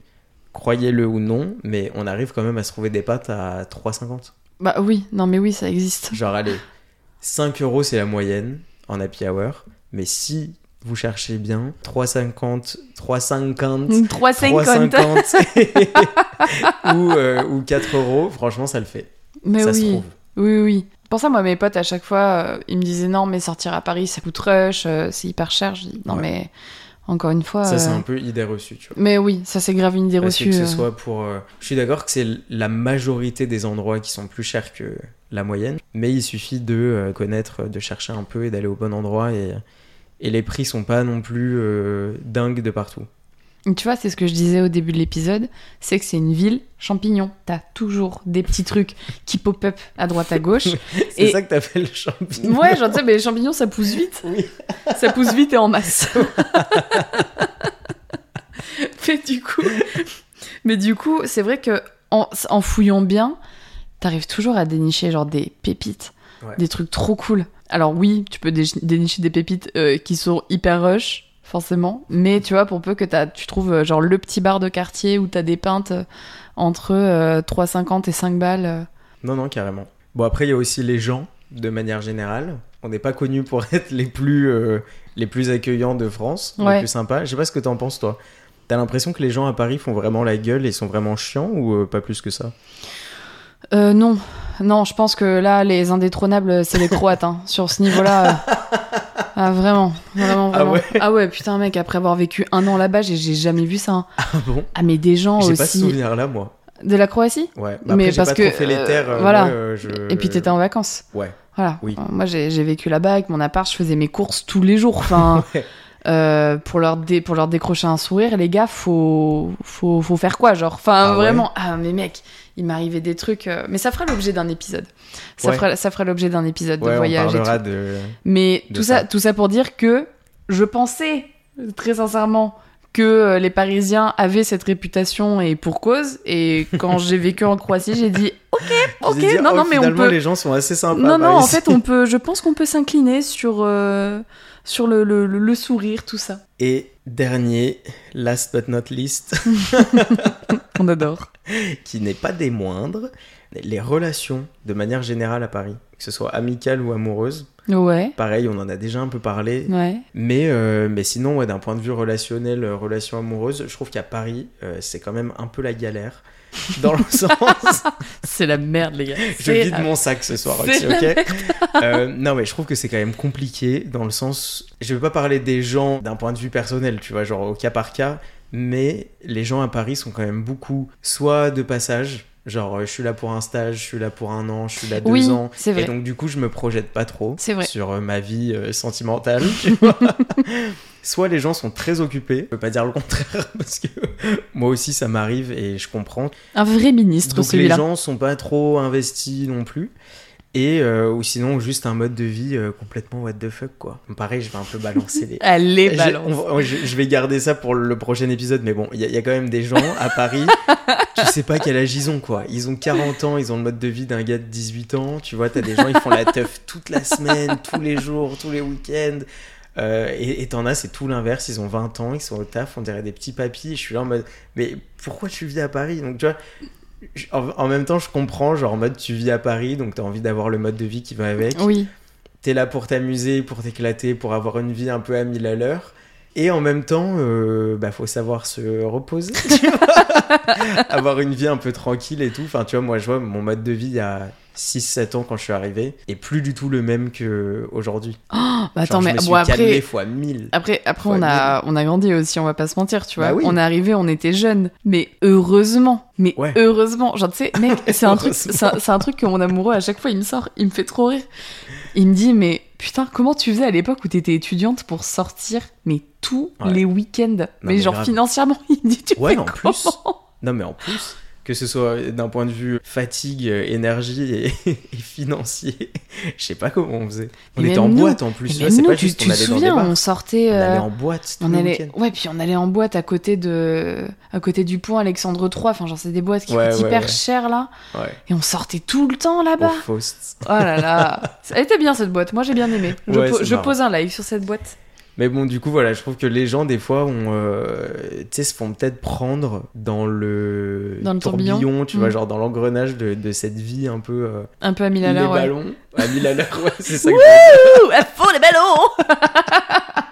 croyez-le ou non, mais on arrive quand même à se trouver des pâtes à 3,50. Bah oui, non mais oui, ça existe. Genre, allez, 5 euros, c'est la moyenne en happy hour. Mais si vous cherchez bien, 3,50, 3,50, 3,50. 3,50 ou, euh, ou 4 euros, franchement, ça le fait. Mais ça se oui. trouve. Oui, oui. Pour ça, moi, mes potes, à chaque fois, euh, ils me disaient non, mais sortir à Paris, ça coûte rush, euh, c'est hyper cher. Je dis non, Ouais. mais encore une fois. Ça, c'est euh, un peu idée reçue, tu vois. Mais oui, ça, c'est grave une idée Parce reçue. que ce euh. soit pour. euh, Je suis d'accord que c'est la majorité des endroits qui sont plus chers que la moyenne, mais il suffit de connaître, de chercher un peu et d'aller au bon endroit et, et les prix sont pas non plus euh, dingues de partout. Tu vois, c'est ce que je disais au début de l'épisode, c'est que c'est une ville champignon. T'as toujours des petits trucs qui pop-up à droite à gauche. <laughs> C'est Et- ça que t'appelles champignon. Ouais, genre, tu sais, mais les champignons, ça pousse vite. Oui. Ça pousse vite et en masse. <laughs> mais du coup, mais du coup, c'est vrai que en, en fouillant bien, t'arrives toujours à dénicher genre des pépites, Ouais. des trucs trop cool. Alors oui, tu peux dé- dénicher des pépites euh, qui sont hyper rush, forcément. Mais tu vois, pour peu que tu trouves euh, genre le petit bar de quartier où t'as des pintes euh, entre euh, 3,50 et 5 balles. euh. Non, non, carrément. Bon, après, il y a aussi les gens, de manière générale. On n'est pas connus pour <laughs> être les plus, euh, les plus accueillants de France, Ouais. les plus sympas. Je sais pas ce que t'en penses, toi. T'as l'impression que les gens à Paris font vraiment la gueule et sont vraiment chiants ou euh, pas plus que ça? Euh, non, non, je pense que là, les indétrônables, c'est les Croates, hein, sur ce niveau-là. euh. <laughs> Ah, vraiment, vraiment, Ah vraiment. ouais Ah ouais, putain, mec, après avoir vécu un an là-bas, j'ai jamais vu ça. hein. Ah bon? Ah, mais des gens J'ai pas ce aussi. souvenir-là, moi. De la Croatie? Ouais. Mais Après, parce pas que, trop fait les euh, terres. euh, voilà. ouais, euh, je- Et puis t'étais en vacances. Ouais. Voilà. Oui. Moi, j'ai j'ai vécu là-bas avec mon appart, je faisais mes courses tous les jours. Enfin, <laughs> Ouais. Euh, pour, leur dé- pour leur décrocher un sourire, les gars, faut, faut, faut faire quoi, genre? Enfin, Ah ouais vraiment. Ah, mais mec, il m'arrivait des trucs. euh, Mais ça fera l'objet d'un épisode. Ça, Ouais. fera, ça fera l'objet d'un épisode de on voyage et tout. parlera de. Mais de tout ça. ça. tout ça pour dire que je pensais, très sincèrement, que euh, les Parisiens avaient cette réputation et pour cause. Et quand j'ai <laughs> vécu en Croatie, j'ai dit ok, ok, dit, non, oh, non, mais on peut. les gens sont assez sympas. Non, non, en fait, on peut. Je pense qu'on peut s'incliner sur euh, sur le, le, le- sourire, tout ça. Et dernier, last but not least, <laughs> On adore. <laughs> qui n'est pas des moindres, les relations de manière générale à Paris, que ce soit amicales ou amoureuses. Ouais, Pareil, on en a déjà un peu parlé. ouais. Mais, euh, mais sinon, ouais, d'un point de vue relationnel, euh, relation amoureuse, je trouve qu'à Paris, euh, c'est quand même un peu la galère. <laughs> Dans le sens, <laughs> C'est la merde, les gars. je vide la- mon sac ce soir aussi, ok Euh, Non, mais je trouve que c'est quand même compliqué dans le sens. Je veux pas parler des gens d'un point de vue personnel, tu vois, genre au cas par cas, mais les gens à Paris sont quand même beaucoup, soit de passage, genre euh, je suis là pour un stage, je suis là pour un an, je suis là deux Oui, ans. vrai. Et donc du coup, je me projette pas trop sur euh, ma vie euh, sentimentale, tu <laughs> vois. Soit les gens sont très occupés, je peux pas dire le contraire <laughs> parce que moi aussi ça m'arrive et je comprends. Un vrai ministre, Donc les gens sont pas trop investis non plus. Et euh, ou sinon juste un mode de vie euh, complètement what the fuck quoi. Pareil, je vais un peu balancer les. <laughs> Allez, balance. on je, je vais garder ça pour le prochain épisode, mais bon, il y, a- il y a quand même des gens à Paris, <laughs> tu sais pas quel âge ils ont quoi. Ils ont 40 ans, ils ont le mode de vie d'un gars de 18 ans, tu vois, t'as des gens, ils font la teuf toute la semaine, tous les jours, tous les week-ends. Euh, et t'en as, c'est tout l'inverse, ils ont 20 ans, ils sont au taf, on dirait des petits papis, et je suis là en mode, mais pourquoi tu vis à Paris? Donc tu vois, je- en, en même temps, je comprends, genre en mode tu vis à Paris, donc t'as envie d'avoir le mode de vie qui va avec Oui, t'es là pour t'amuser, pour t'éclater, pour avoir une vie un peu à mille à l'heure. Et en même temps, euh, bah, faut savoir se reposer. tu vois. <laughs> avoir une vie un peu tranquille et tout. Enfin, tu vois, moi, je vois mon mode de vie il y a 6-7 ans quand je suis arrivé est plus du tout le même qu'aujourd'hui. bah attends, je mais me suis bon, après, fois 1000. après, après on, a, on a grandi aussi, on va pas se mentir, tu vois. Bah oui. On est arrivé, on était jeunes. Mais heureusement, mais Ouais. heureusement, genre, tu sais, mec, <laughs> c'est un, truc, c'est un, truc que mon amoureux, à chaque fois, il me sort, il me fait trop rire. Il me dit, mais putain, comment tu faisais à l'époque où t'étais étudiante pour sortir, mais tous Ouais. les week-ends? Mais genre, grave. financièrement, <laughs> il me dit, tu Ouais, fais en comment? plus. Non, mais en plus, que ce soit d'un point de vue fatigue, euh, énergie et, <laughs> et financier. <laughs> Je sais pas comment on faisait. On Mais était en nous- boîte en plus. C'est pas tu, juste qu'on dans des souviens, bars. on sortait. On euh, allait en boîte on allait, ouais, puis on allait en boîte à côté de, à côté du pont Alexandre III. Enfin, genre c'est des boîtes qui Ouais, coûtent ouais, hyper cher là, Ouais. et on sortait tout le temps là-bas. Faust. Oh là là, <laughs> elle était bien cette boîte. Moi j'ai bien aimé. Je, po- je pose un like sur cette boîte. Mais bon, du coup, voilà, je trouve que les gens, des fois, ont, euh, se font peut-être prendre dans le, Dans le tourbillon. tu vois, Mm. genre dans l'engrenage de, de cette vie un peu. euh, Un peu à mille à les l'heure. Ouais. ballons. À mille à l'heure, ouais, c'est ça que je Ouh, à fond les ballons. <laughs>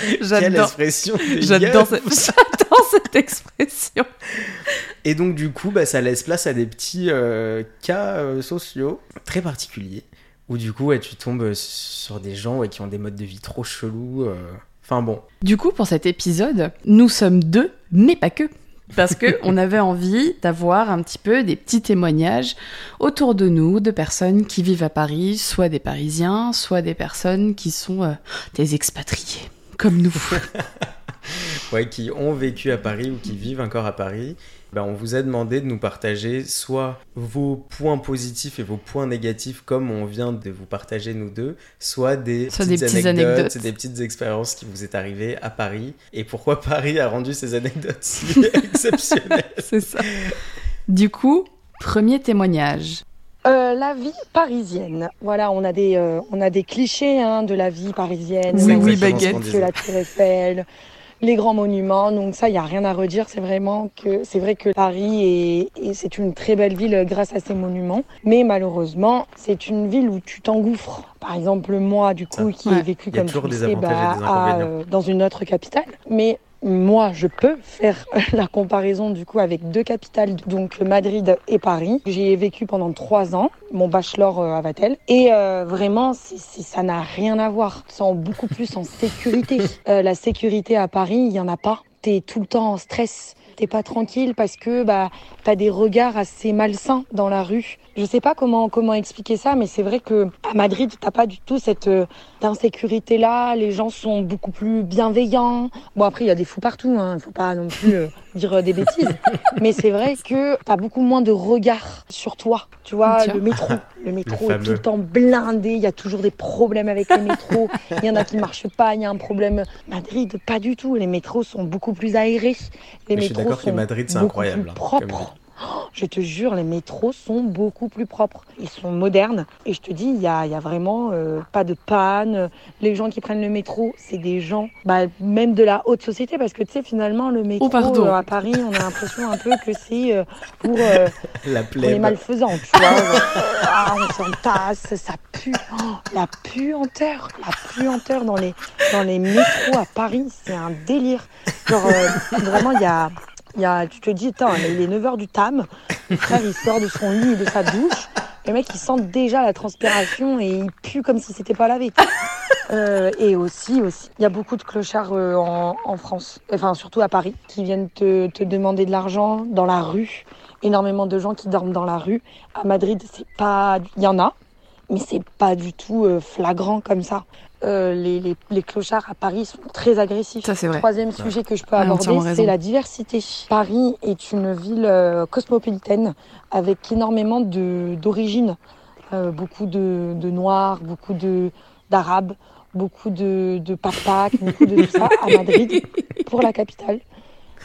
Quelle J'adore. expression cette... <laughs> j'adore cette expression. Et donc, du coup, bah, ça laisse place à des petits euh, cas euh, sociaux très particuliers où, du coup, ouais, tu tombes sur des gens ouais, qui ont des modes de vie trop chelous. euh. Enfin bon, Du coup, pour cet épisode, nous sommes deux, mais pas que. Parce que <laughs> on avait envie d'avoir un petit peu des petits témoignages autour de nous de personnes qui vivent à Paris, soit des Parisiens, soit des personnes qui sont euh, des expatriés, comme nous. <laughs> ouais, qui ont vécu à Paris ou qui vivent encore à Paris, ben, on vous a demandé de nous partager soit vos points positifs et vos points négatifs, comme on vient de vous partager nous deux, soit des, Soit petites des petites anecdotes, anecdotes. des petites expériences qui vous est arrivées à Paris, et pourquoi <laughs> Paris a rendu ces anecdotes si <laughs> exceptionnelles. C'est ça. Du coup, premier témoignage. Euh, la vie parisienne. Voilà, on a des, euh, on a des clichés hein, de la vie parisienne. Oui, oui, baguette. que la Tour Eiffel, les grands monuments. Donc ça, il n'y a rien à redire. C'est vraiment que c'est vrai que Paris est, est- c'est une très belle ville grâce à ses monuments. Mais malheureusement, c'est une ville où tu t'engouffres. Par exemple, moi, du coup, Ça. qui Ouais. ai vécu comme tu sais, bah, à, euh, dans une autre capitale. Mais moi, je peux faire <laughs> la comparaison du coup avec deux capitales, donc Madrid et Paris. J'ai vécu pendant trois ans, mon bachelor euh, à Vatel, et euh, vraiment, c'est- c'est- ça n'a rien à voir. C'est beaucoup plus en sécurité. <laughs> Euh, la sécurité à Paris, il y en a pas. T'es tout le temps en stress. T'es pas tranquille parce que bah t'as des regards assez malsains dans la rue. Je sais pas comment comment expliquer ça, mais c'est vrai que à Madrid t'as pas du tout cette euh, insécurité là. Les gens sont beaucoup plus bienveillants. Bon après il y a des fous partout, hein. Faut pas non plus euh, <laughs> dire euh, des bêtises. mais c'est vrai que t'as beaucoup moins de regards sur toi. Tu vois Tiens. le métro, le métro est tout le temps blindé. Il y a toujours des problèmes avec les métros. Il y en a qui marchent pas. Il y a un problème. Madrid pas du tout. Les métros sont beaucoup plus aérés. Les Mais je suis métros d'accord que sont Madrid, c'est beaucoup incroyable, plus hein, comme propres. Oh, Je te jure, les métros sont beaucoup plus propres. Ils sont modernes. Et je te dis, il y a, y a vraiment euh, pas de panne. Les gens qui prennent le métro, c'est des gens, bah, même de la haute société. Parce que tu sais, finalement, le métro Oh, euh, à Paris, on a l'impression un peu que c'est euh, pour, euh, <laughs> La pour les malfaisants. Tu vois Genre, <laughs> ah, on s'entasse, ça pue. Oh, la puanteur, la puanteur dans les, dans les métros à Paris, c'est un délire. Genre, euh, vraiment, il y a. Il y a, tu te dis, attends, il est 9h du tam, le frère il sort de son lit, de sa douche, le mec il sent déjà la transpiration et il pue comme si c'était pas lavé. <laughs> Euh, et aussi, aussi, il y a beaucoup de clochards euh, en, en France, enfin surtout à Paris, qui viennent te, te demander de l'argent dans la rue. Énormément de gens qui dorment dans la rue. À Madrid, c'est pas, il y en a, mais c'est pas du tout euh, flagrant comme ça. Euh, les, les, les clochards à Paris sont très agressifs. Ça, c'est vrai. Troisième sujet que je peux aborder, c'est la diversité. Paris est une ville euh, cosmopolitaine avec énormément de- d'origines. Euh, beaucoup de, de Noirs, beaucoup de- d'Arabes, beaucoup de, de beaucoup de tout ça. À Madrid, <laughs> pour la capitale,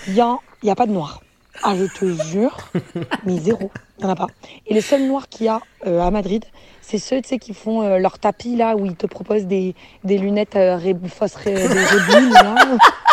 il n'y a, y a pas de Noirs. Ah, je te jure, <laughs> mais zéro, il n'y en a pas. Et les seuls Noirs qu'il y a euh, à Madrid, c'est ceux tu sais, qui font euh, leur tapis là, où ils te proposent des, des lunettes euh, ré, fausses ré, des là,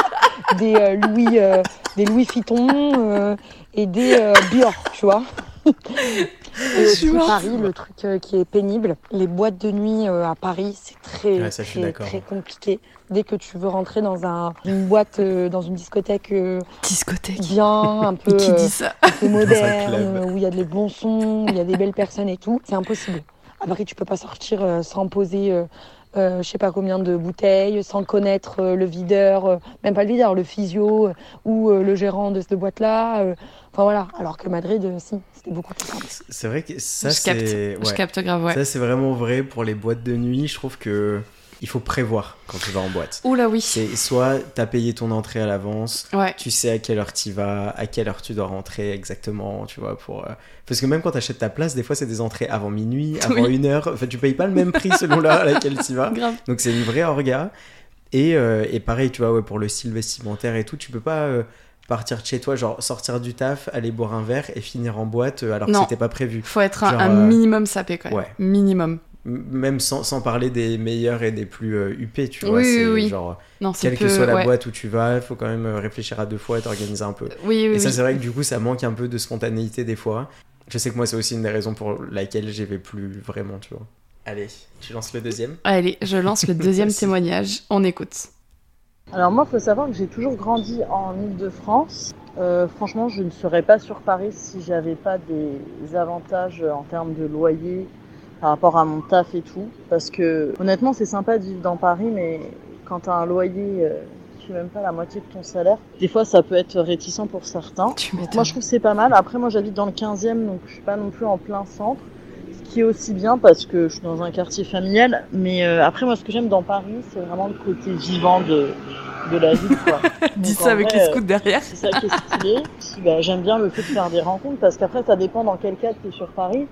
<laughs> des euh, Louis, euh, des Louis Vuitton euh, et des euh, Bior, tu vois. Et. Paris, le truc euh, qui est pénible, les boîtes de nuit euh, à Paris, c'est très, Ouais, très, compliqué. Dès que tu veux rentrer dans un, une boîte, euh, dans une discothèque euh, Discothèque. bien, un <laughs> peu, qui dit ça un peu moderne, où il y a des bons sons, où il y a des belles personnes et tout, c'est impossible. À Paris, tu peux pas sortir euh, sans poser, euh, euh, je sais pas combien de bouteilles, sans connaître euh, le videur, euh, même pas le videur, le physio euh, ou euh, le gérant de cette boîte-là. Enfin voilà. Alors que Madrid, euh, si, c'était beaucoup plus simple. C'est vrai que ça, Je capte. c'est. Je ouais. capte grave, ouais. Ça, c'est vraiment vrai pour les boîtes de nuit. Je trouve que il faut prévoir quand tu vas en boîte. Oula oui. C'est soit t'as payé ton entrée à l'avance, Ouais. tu sais à quelle heure tu vas, à quelle heure tu dois rentrer exactement, tu vois, pour... euh, Parce que même quand t'achètes ta place, des fois c'est des entrées avant minuit, <laughs> avant Oui. une heure, enfin tu payes pas le même prix selon l'heure à laquelle tu vas. Grave. Donc c'est une vraie orga. Et, euh, et pareil, tu vois, ouais, pour le style vestimentaire et tout, tu peux pas euh, partir de chez toi, genre sortir du taf, aller boire un verre et finir en boîte euh, alors que c'était pas prévu. Faut être un, Genre, un euh, minimum sapé quand même. ouais. Minimum. M- Même sans, sans parler des meilleurs et des plus euh, huppés, tu vois. Oui, c'est oui, genre, Non, c'est quelle que soit la ouais. boîte où tu vas, il faut quand même euh, réfléchir à deux fois et t'organiser un peu. Oui, oui, Et ça, c'est vrai que du coup, ça manque un peu de spontanéité des fois. Je sais que moi, c'est aussi une des raisons pour laquelle j'y vais plus vraiment, tu vois. Allez, tu lances le deuxième Allez, je lance le deuxième <laughs> témoignage. On écoute. Alors moi, il faut savoir que j'ai toujours grandi en Ile-de-France. Euh, franchement, je ne serais pas sur Paris si j'avais pas des avantages en termes de loyer par rapport à mon taf et tout. Parce que honnêtement, c'est sympa de vivre dans Paris, mais quand tu as un loyer euh, qui même pas la moitié de ton salaire, des fois ça peut être réticent pour certains. Tu moi je trouve que c'est pas mal. Après moi j'habite dans le 15e donc je suis pas non plus en plein centre. Est aussi bien parce que je suis dans un quartier familial. Mais euh, après moi ce que j'aime dans Paris c'est vraiment le côté vivant de, de la ville quoi. <laughs> Dis ça avec vrai, les euh, scouts derrière. c'est ça qui est stylé. Bah, j'aime bien le fait de faire des rencontres parce qu'après ça dépend dans quel cadre tu es sur Paris.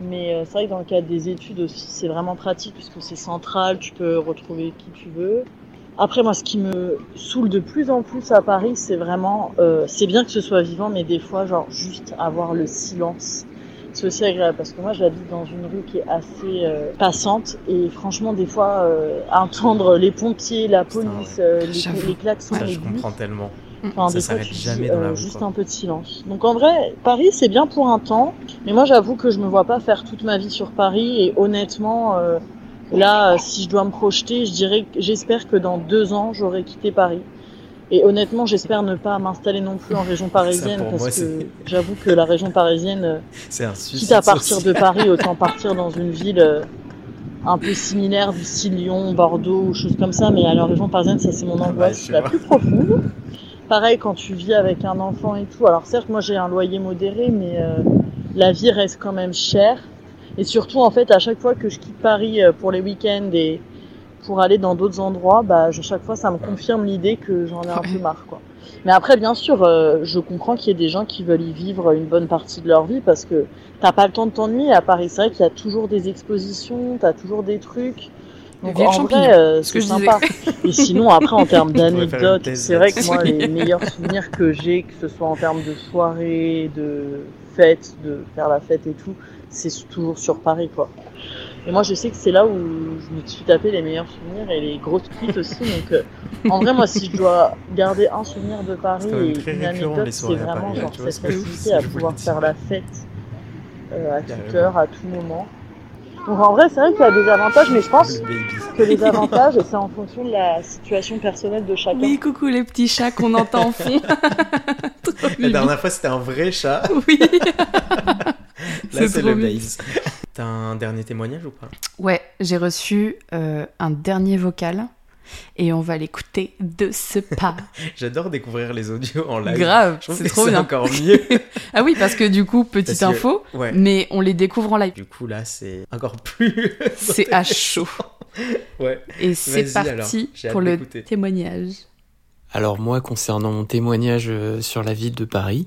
Mais euh, c'est vrai que dans le cadre des études aussi c'est vraiment pratique puisque c'est central, tu peux retrouver qui tu veux. Après moi ce qui me saoule de plus en plus à Paris c'est vraiment, euh, c'est bien que ce soit vivant mais des fois genre juste avoir le silence. C'est aussi agréable parce que moi j'habite dans une rue qui est assez euh, passante et franchement des fois euh, entendre les pompiers, la Putain, police, euh, les, les klaxons, Ça, les je bus, comprends tellement. Enfin, Ça s'arrête jamais dans la euh, rue, juste quoi. un peu de silence. Donc en vrai, Paris, c'est bien pour un temps. Mais moi, j'avoue que je me vois pas faire toute ma vie sur Paris. Et honnêtement, euh, là, si je dois me projeter, je dirais, que j'espère que dans deux ans, j'aurai quitté Paris. Et honnêtement, j'espère ne pas m'installer non plus en <laughs> région parisienne parce moi, que j'avoue que la région parisienne, euh, <laughs> un quitte à partir social. de Paris, <laughs> autant partir dans une ville euh, un peu similaire du style Lyon, Bordeaux ou choses comme ça. Mais à la région parisienne, ça c'est mon angoisse la vois. plus profonde. Pareil quand tu vis avec un enfant et tout. Alors certes, moi j'ai un loyer modéré, mais euh, la vie reste quand même chère. Et surtout, en fait, à chaque fois que je quitte Paris pour les week-ends et pour aller dans d'autres endroits, bah, je- chaque fois, ça me confirme l'idée que j'en ai un peu marre, quoi. Mais après, bien sûr, euh, je comprends qu'il y ait des gens qui veulent y vivre une bonne partie de leur vie parce que t'as pas le temps de t'ennuyer à Paris. C'est vrai qu'il y a toujours des expositions, t'as toujours des trucs. Donc Ville en vrai, euh, ce que c'est sympa. Et sinon, après, en termes <laughs> d'anecdotes, c'est vrai que moi, les meilleurs souvenirs que j'ai, que ce soit en termes de soirée, de fête, de faire la fête et tout, c'est toujours sur Paris, quoi. Et moi, je sais que c'est là où je me suis tapé les meilleurs souvenirs et les grosses cuites aussi. Donc, euh, en vrai, moi, si je dois garder un souvenir de Paris et une anecdote, c'est vraiment Paris, genre vois, cette facilité à pouvoir faire la fête euh, à toute heure, à tout moment. Donc, en vrai, c'est vrai qu'il y a des avantages, mais je pense Le que les avantages, c'est en fonction de la situation personnelle de chacun. Oui, coucou les petits chats qu'on entend en fond. <laughs> La dernière fois, c'était un vrai chat. Oui. Là, C'est le mignon. T'as un dernier témoignage ou pas? Ouais, j'ai reçu euh, un dernier vocal et on va l'écouter de ce pas. <laughs> J'adore découvrir les audios en live. Grave, c'est trop c'est bien. encore <laughs> mieux. Ah oui, parce que du coup, petite Parce que- info, Ouais. mais on les découvre en live. Du coup, là, c'est encore plus. <laughs> C'est à chaud. Ouais. Et c'est parti pour le témoignage. Alors moi, concernant mon témoignage euh, sur la ville de Paris,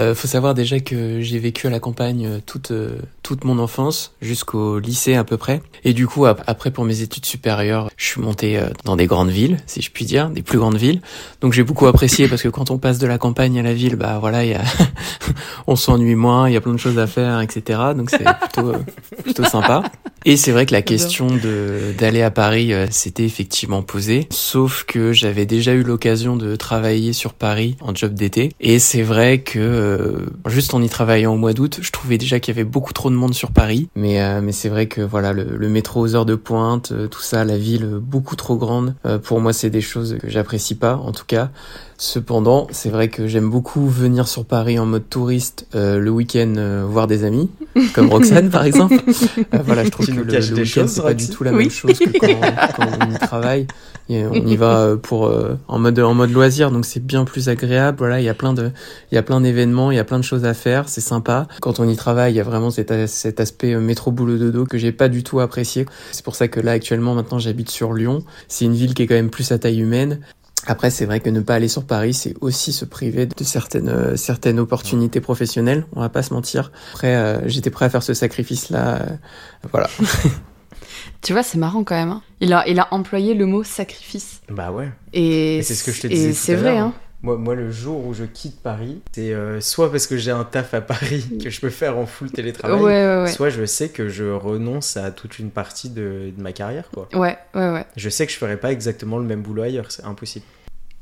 euh, faut savoir déjà que j'ai vécu à la campagne euh, toute euh, toute mon enfance jusqu'au lycée à peu près. Et du coup, ap- après pour mes études supérieures, je suis monté euh, dans des grandes villes, si je puis dire, des plus grandes villes. Donc j'ai beaucoup apprécié parce que quand on passe de la campagne à la ville, bah voilà, il y a <laughs> on s'ennuie moins, il y a plein de choses à faire, etc. Donc c'est plutôt euh, plutôt sympa. Et c'est vrai que la question de d'aller à Paris s'était effectivement posée, sauf que j'avais déjà eu l'occasion de travailler sur Paris en job d'été, et c'est vrai que euh, juste en y travaillant au mois d'août, je trouvais déjà qu'il y avait beaucoup trop de monde sur Paris, mais euh, mais c'est vrai que voilà le, le métro aux heures de pointe, euh, tout ça, la ville beaucoup trop grande, euh, pour moi c'est des choses que j'apprécie pas en tout cas. Cependant, c'est vrai que j'aime beaucoup venir sur Paris en mode touriste euh, le week-end euh, voir des amis. comme Roxane <laughs> par exemple. Euh, voilà, je trouve Tu que le, week-end c'est pas du tout la Oui. même chose que quand, quand on y travaille. Et on y va pour euh, en mode en mode loisir, donc c'est bien plus agréable. Voilà, il y a plein de il y a plein d'événements, il y a plein de choses à faire, c'est sympa. Quand on y travaille, il y a vraiment cet, aspect euh, métro boulot dodo que j'ai pas du tout apprécié. C'est pour ça que là actuellement maintenant j'habite sur Lyon. C'est une ville qui est quand même plus à taille humaine. Après, c'est vrai que ne pas aller sur Paris, c'est aussi se priver de certaines euh, certaines opportunités professionnelles. On va pas se mentir. Après, euh, j'étais prêt à faire ce sacrifice-là. euh, voilà. <laughs> Tu vois, c'est marrant quand même. hein. Il, a, il a employé le mot sacrifice. Bah ouais. Et, Et c'est ce que je te disais Et c'est vrai, hein. Moi, moi, le jour où je quitte Paris, c'est euh, soit parce que j'ai un taf à Paris que je peux faire en full Ouais, télétravail, ouais, ouais. soit je sais que je renonce à toute une partie de, de ma carrière. Quoi. Ouais, ouais, ouais. Je sais que je ferai pas exactement le même boulot ailleurs, c'est impossible.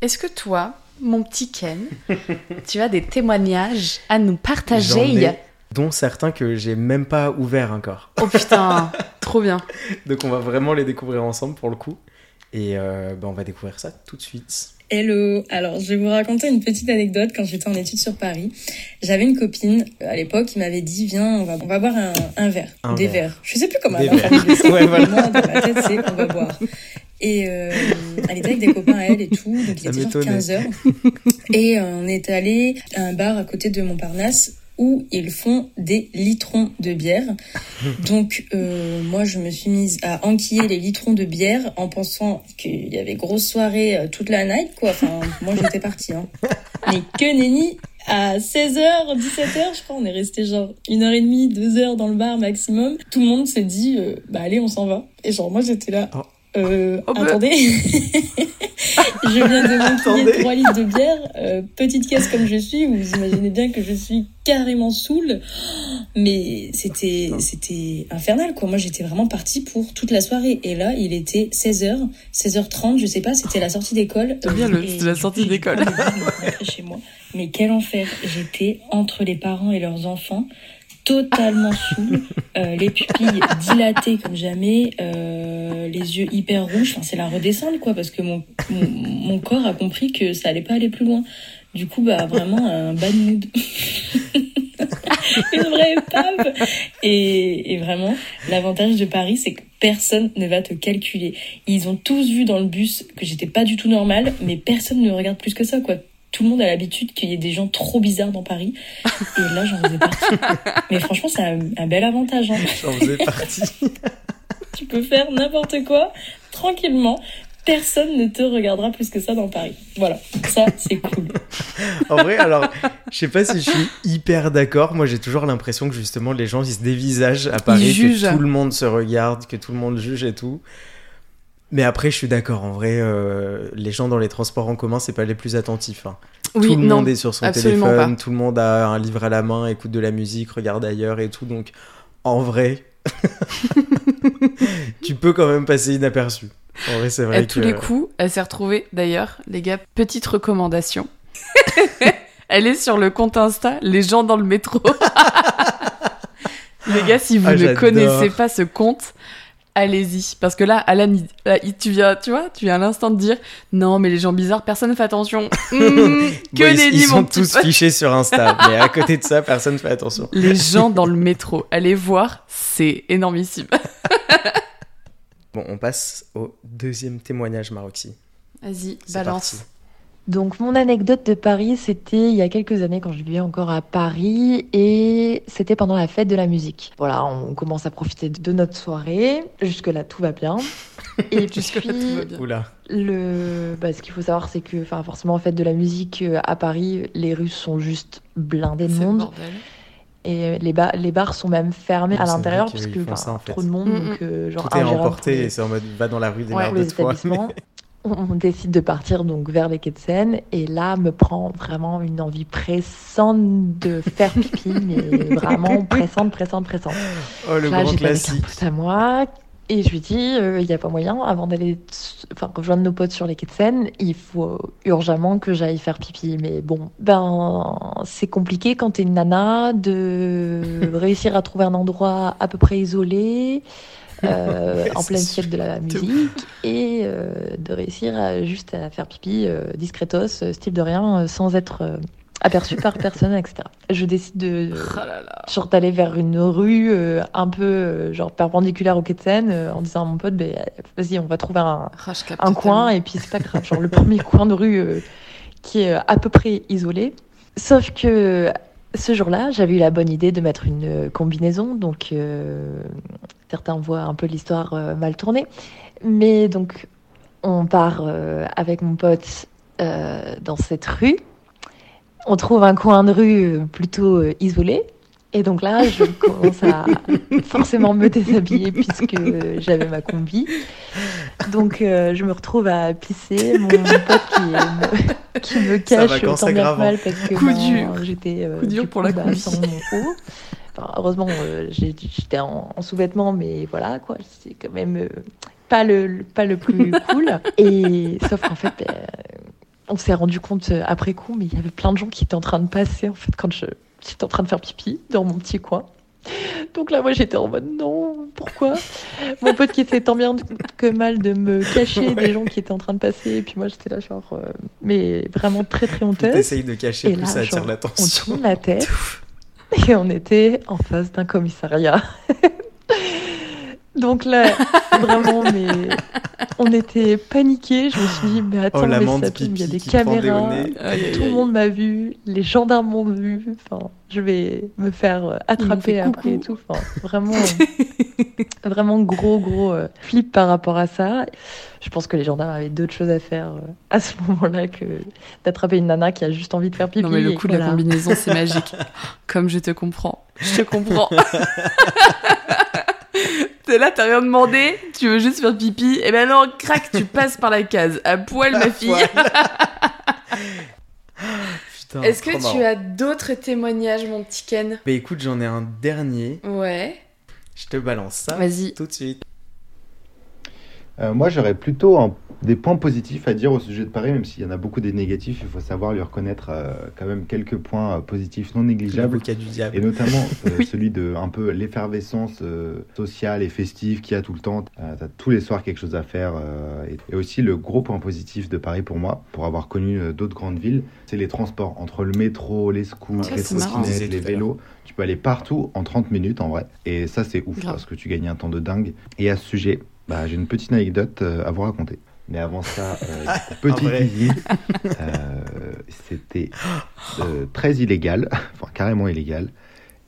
Est-ce que toi, mon petit Ken, <laughs> tu as des témoignages à nous partager ai, dont certains que j'ai même pas ouverts encore. Oh putain, <laughs> trop bien. Donc on va vraiment les découvrir ensemble pour le coup. Et euh, bah, on va découvrir ça tout de suite. Hello, alors je vais vous raconter une petite anecdote quand j'étais en études sur Paris. J'avais une copine euh, à l'époque qui m'avait dit viens on va, on va boire un, un verre, Un des verre. verres. Je sais plus comment Des ça. Ouais, voilà. Moi, dans ma tête c'est on va boire. Et euh, elle était avec des copains à elle et tout, donc il Ça était genre m'étonnait. 15 heures. Et euh, on est allé à un bar à côté de Montparnasse où ils font des litrons de bière. <laughs> Donc euh, moi je me suis mise à enquiller les litrons de bière en pensant qu'il y avait grosse soirée euh, toute la night quoi. Enfin moi j'étais partie hein. <laughs> Mais que nenni à 16h, 17h, je crois, on est resté genre une heure et demie, deux heures dans le bar maximum. Tout le monde s'est dit, euh, bah allez, on s'en va. Et genre, moi, j'étais là, Oh. Euh, Oh, attendez, <laughs> je viens de m'enquiller 3 litres de bière, euh, petite caisse comme je suis, vous imaginez bien que je suis carrément saoule. Mais c'était, c'était infernal, quoi. Moi, j'étais vraiment partie pour toute la soirée. Et là, il était 16h, 16h30, je sais pas, c'était la sortie d'école. Bien le- Et la sortie d'école. chez moi. Mais quel enfer. J'étais entre les parents et leurs enfants, totalement <laughs> saoule, euh, les pupilles dilatées comme jamais, euh, les yeux hyper rouges. Enfin, c'est la redescente, quoi, parce que mon, mon, mon corps a compris que ça allait pas aller plus loin. Du coup, bah, vraiment, un bad mood. <laughs> Une vraie épave. Et, et vraiment, l'avantage de Paris, c'est que personne ne va te calculer. Ils ont tous vu dans le bus que j'étais pas du tout normale, mais personne ne me regarde plus que ça, quoi. Tout le monde a l'habitude qu'il y ait des gens trop bizarres dans Paris. Et là, j'en faisais partie. <laughs> Mais franchement, c'est un, un bel avantage. Hein. J'en faisais partie. <laughs> Tu peux faire n'importe quoi, tranquillement. Personne ne te regardera plus que ça dans Paris. Voilà, ça, c'est cool. <laughs> En vrai, alors, je sais pas si je suis hyper d'accord. Moi, j'ai toujours l'impression que justement, les gens, ils se dévisagent à Paris, que tout le monde se regarde, que tout le monde juge et tout. Mais après, je suis d'accord. En vrai, euh, les gens dans les transports en commun, c'est pas les plus attentifs. hein. Oui, tout le non. monde est sur son téléphone, pas. tout le monde a un livre à la main, écoute de la musique, regarde ailleurs et tout. Donc, en vrai, <laughs> tu peux quand même passer inaperçu. En vrai, c'est vrai À que tous les coups, elle s'est retrouvée, d'ailleurs, les gars, petite recommandation. <laughs> elle est sur le compte Insta, les gens dans le métro. <laughs> les gars, si vous Ah, ne connaissez pas ce compte, allez-y. Parce que là, Alan, il- là, il- tu viens, tu vois, tu viens à l'instant de dire, non, mais les gens bizarres, personne ne fait attention. Hum, <laughs> que Bon, ils, ils sont tous fichés sur Insta, <laughs> mais à côté de ça, personne fait attention. Les <laughs> gens dans le métro, allez voir, c'est énormissime. Bon, on passe au deuxième témoignage, Maroxy. Vas-y, balance. parti. Donc mon anecdote de Paris, c'était il y a quelques années quand je vivais encore à Paris et c'était pendant la fête de la musique. Voilà, on commence à profiter de notre soirée. Jusque là, tout va bien. <laughs> Et Jusque-là, puis, tout va bien. Oula. le, bah, ce qu'il faut savoir, c'est que, enfin, forcément, fête de la musique euh, à Paris, les rues sont juste blindées de monde bordel. et euh, les, ba- les bars sont même fermés Oui, à l'intérieur parce que ça, en fait. trop de monde, Mm, donc euh, genre Tout est emporté et c'est en mode va dans la rue, Ouais, démerde pour de toi. <laughs> On décide de partir donc vers les quais de Seine et là me prend vraiment une envie pressante de faire pipi, <laughs> mais vraiment pressante, pressante, pressante. Oh, le là, grand j'étais avec un classique. à moi et je lui dis, il n'y a pas moyen, avant d'aller enfin, rejoindre nos potes sur les quais de Seine, il faut urgemment que j'aille faire pipi. Mais bon, ben c'est compliqué quand t'es une nana de réussir à trouver un endroit à peu près isolé. Euh, <laughs> en pleine sûr. fête de la musique et euh, de réussir à, juste à faire pipi euh, discretos, style de rien, sans être aperçu par <laughs> personne, etc. Je décide de Oh là là. genre d'aller vers une rue euh, un peu euh, genre perpendiculaire au quai de Seine euh, en disant à mon pote, ben, vas-y, on va trouver un, capte un coin et puis c'est pas grave, genre le premier <laughs> coin de rue qui est à peu près isolé. Sauf que ce jour-là, j'avais eu la bonne idée de mettre une euh, combinaison, donc euh, certains voient un peu l'histoire euh, mal tournée. Mais donc, on part avec mon pote dans cette rue. On trouve un coin de rue plutôt isolé. Et donc là, je commence à forcément me déshabiller puisque j'avais ma combi. Donc euh, je me retrouve à pisser. Mon pote qui, me, <laughs> qui me Ça va cache tant c'est bien que mal parce que Coup ben, dur. j'étais euh, Coup dur du pour coup, la bah, combi. sans mon <laughs> haut. Enfin, heureusement, euh, j'ai- j'étais en, en sous-vêtements, mais voilà quoi, c'est quand même euh, pas le, le- pas le plus <laughs> cool. Et sauf qu'en fait, ben, on s'est rendu compte euh, après coup, mais il y avait plein de gens qui étaient en train de passer en fait quand je j'étais en train de faire pipi dans mon petit coin. Donc là, moi, j'étais en mode non, pourquoi? Mon pote qui essayait tant bien que mal de me cacher des gens qui étaient en train de passer, et puis moi, j'étais là genre, euh, mais vraiment très très honteuse. T'essayes de cacher, Et plus là, ça attire genre, On l'attention. tourne la <laughs> tête et on était en face d'un commissariat. <laughs> Donc là, <laughs> vraiment, mais on était paniqués. Je me suis dit, mais attends, Oh, mais ça tombe, il y a des caméras, nez. Aïe, aïe, tout le monde m'a vu, les gendarmes m'ont vu. Enfin, je vais me faire euh, attraper après et tout. Enfin, vraiment, <laughs> vraiment gros, gros euh, flip par rapport à ça. Je pense que les gendarmes avaient d'autres choses à faire euh, à ce moment-là que d'attraper une nana qui a juste envie de faire pipi. Non mais le coup de la combinaison c'est magique. <laughs> Comme je te comprends. Je te comprends. T'es là, t'as rien demandé, tu veux juste faire pipi, et ben non, crac, tu passes par la case. À poil, ma fille. <laughs> Putain, Est-ce que tu as d'autres témoignages, mon petit Ken? Bah écoute, j'en ai un dernier. Ouais. Je te balance ça Vas-y. tout de suite. Euh, moi, j'aurais plutôt un- des points positifs à dire au sujet de Paris, même s'il y en a beaucoup des négatifs, il faut savoir lui reconnaître euh, quand même quelques points euh, positifs non négligeables. Du diable. Et notamment euh, <laughs> Oui. celui de un peu l'effervescence euh, sociale et festive qu'il y a tout le temps. Euh, T'as tous les soirs quelque chose à faire. euh, et, et aussi le gros point positif de Paris pour moi, pour avoir connu euh, d'autres grandes villes, c'est les transports. Entre le métro, les scooters, les trottinettes, les vélos, tu peux aller partout en 30 minutes en vrai. Et ça c'est ouf Grave. parce que tu gagnes un temps de dingue. Et à ce sujet, bah, j'ai une petite anecdote euh, à vous raconter. Mais avant ça, <laughs> euh, petite vrai. visite, <laughs> euh, c'était euh, très illégal, enfin carrément illégal,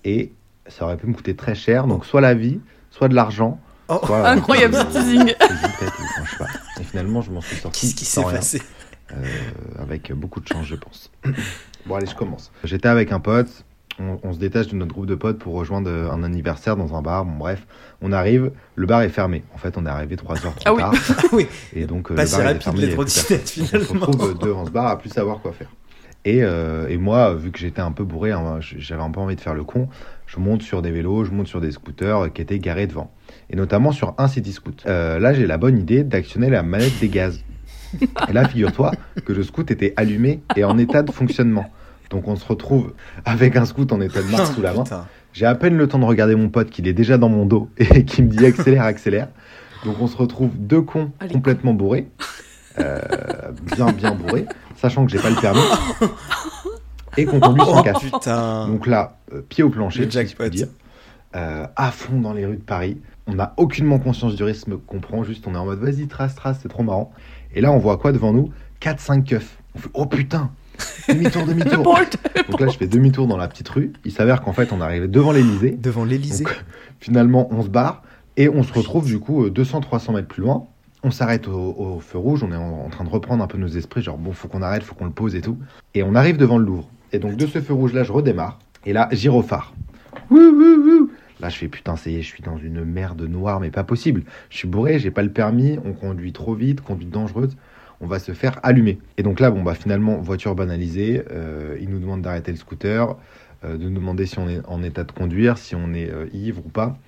et ça aurait pu me coûter très cher, donc soit la vie, soit de l'argent, Oh, soit Incroyable, euh, <laughs> ce teasing. Et finalement, je m'en suis sorti qu'est-ce qui s'est sans rien, passé? euh, avec beaucoup de chance, je pense. bon, allez, je commence. J'étais avec un pote. On, on se détache de notre groupe de potes pour rejoindre un anniversaire dans un bar. Bon, bref, on arrive, le bar est fermé. En fait, on est arrivé trois heures trop Ah oui. tard. <laughs> Ah oui, Et donc, euh, pas le si bar rapide fermé, les trottinettes personne. On se finalement. retrouve devant ce bar à plus savoir quoi faire. Et, euh, et moi, vu que j'étais un peu bourré, hein, j'avais un peu envie de faire le con, je monte sur des vélos, je monte sur des scooters euh, qui étaient garés devant. Et notamment sur un city scoot. Euh, là, j'ai la bonne idée d'actionner la manette des gaz. <laughs> Et là, figure-toi que le scoot était allumé et en état de fonctionnement. Donc on se retrouve avec un scoot en état de marche <laughs> sous la main. J'ai à peine le temps de regarder mon pote qu'il est déjà dans mon dos et <laughs> qui me dit accélère, accélère. Donc on se retrouve deux cons Allez. complètement bourrés, euh, bien bien bourrés, sachant que j'ai pas le permis et qu'on conduit sans Oh casque. putain. Donc là, euh, pied au plancher, Le si je jackpot. puis dire, euh, à fond dans les rues de Paris. On n'a aucunement conscience du rythme qu'on prend, juste on est en mode vas-y, trace, trace, c'est trop marrant. Et là, on voit quoi devant nous? 4-5 keufs. On fait oh putain <laughs> Demi-tour, demi-tour Bolt. Donc là, je fais demi-tour dans la petite rue. Il s'avère qu'en fait, on est arrivé devant l'Elysée. Devant l'Elysée. <laughs> Finalement, on se barre et on se retrouve du coup euh, 200-300 mètres plus loin. On s'arrête au, au feu rouge, on est en, en train de reprendre un peu nos esprits, genre bon, faut qu'on arrête, faut qu'on le pose et tout. Et on arrive devant le Louvre. Et donc de ce feu rouge là, je redémarre. Et là, gyrophare. Wouh, wouh, wouh. Là, je fais putain, ça y est, je suis dans une merde noire, mais pas possible. Je suis bourré, j'ai pas le permis, on conduit trop vite, conduite dangereuse. On va se faire allumer. Et donc là, bon, bah finalement, voiture banalisée. euh, il nous demande d'arrêter le scooter, euh, de nous demander si on est en état de conduire, si on est euh, ivre ou pas.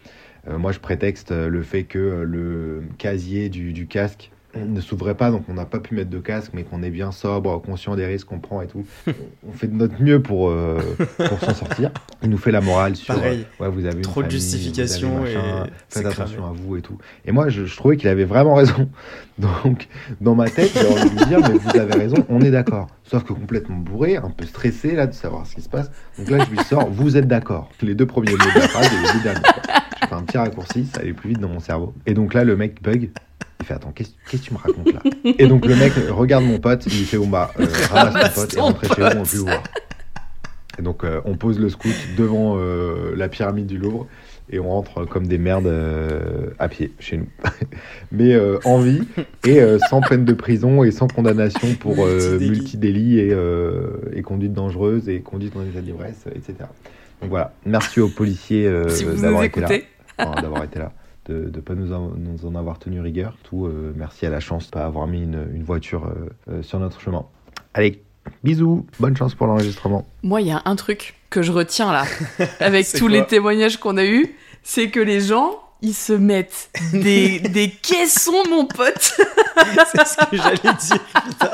Moi, je prétexte le fait que le casier du casque ne s'ouvrait pas, donc on n'a pas pu mettre de casque, mais qu'on est bien sobre, conscient des risques qu'on prend et tout. <laughs> on fait de notre mieux pour, euh, pour s'en sortir. Il nous fait la morale sur Pareil. euh, ouais, vous avez Trop de famille, justification vous avez machin, et faites attention cramé. à vous et tout. Et moi, je, je trouvais qu'il avait vraiment raison. <laughs> Donc, dans ma tête, j'ai envie de lui dire, mais vous avez raison, on est d'accord. Sauf que complètement bourré, un peu stressé là de savoir ce qui se passe. Donc là, je lui sors, vous êtes d'accord. Les deux premiers mots de la phrase et les deux derniers. quoi. Je fais un petit raccourci, ça allait plus vite dans mon cerveau. Et donc là, le mec bug. Il fait attends, qu'est-ce que tu me racontes là Et donc le mec regarde mon pote, il lui fait bon bah euh, <laughs> ramasse ton pote et ton rentrez chez vous, on plus voir. Et donc euh, on pose le scout devant euh, la pyramide du Louvre et on rentre comme des merdes euh, à pied chez nous. <laughs> Mais euh, en vie et euh, sans peine de prison et sans condamnation pour Multidélit. multidélit et, et conduite dangereuse et conduite en état d'ivresse, etc. Donc voilà, merci aux policiers si d'avoir été là enfin, d'avoir été là, de ne pas nous en, nous en avoir tenu rigueur. Tout, euh, merci à la chance de pas avoir mis une, une voiture euh, euh, sur notre chemin. Allez, bisous, bonne chance pour l'enregistrement. Moi, il y a un truc que je retiens là, <laughs> avec tous les témoignages qu'on a eus, c'est que les gens, ils se mettent des, <laughs> des caissons, mon pote. c'est ce que j'allais dire, putain.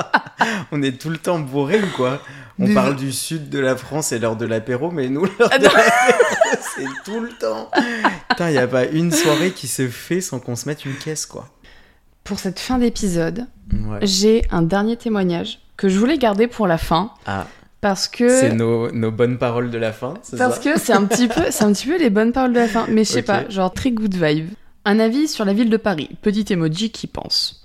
On est tout le temps bourrés ou quoi? On Mais- parle du sud de la France et l'heure de l'apéro, mais nous, <laughs> l'heure Ah de l'apéro, c'est tout le temps. Putain, il n'y a pas une soirée qui se fait sans qu'on se mette une caisse, quoi. Pour cette fin d'épisode, Ouais. j'ai un dernier témoignage que je voulais garder pour la fin Ah, parce que c'est nos, nos bonnes paroles de la fin, c'est parce ça que c'est un petit peu c'est un petit peu les bonnes paroles de la fin mais je sais pas genre très good vibe un avis sur la ville de Paris petit emoji qui pense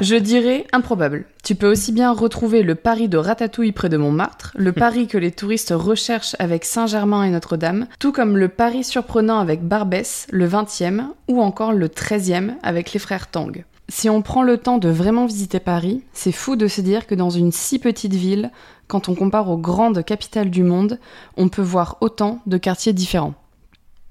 je dirais improbable tu peux aussi bien retrouver le Paris de Ratatouille près de Montmartre le Paris que les touristes recherchent avec Saint-Germain et Notre-Dame tout comme le Paris surprenant avec Barbès le 20e ou encore le 13e avec les frères Tang si on prend le temps de vraiment visiter Paris, c'est fou de se dire que dans une si petite ville, quand on compare aux grandes capitales du monde, on peut voir autant de quartiers différents.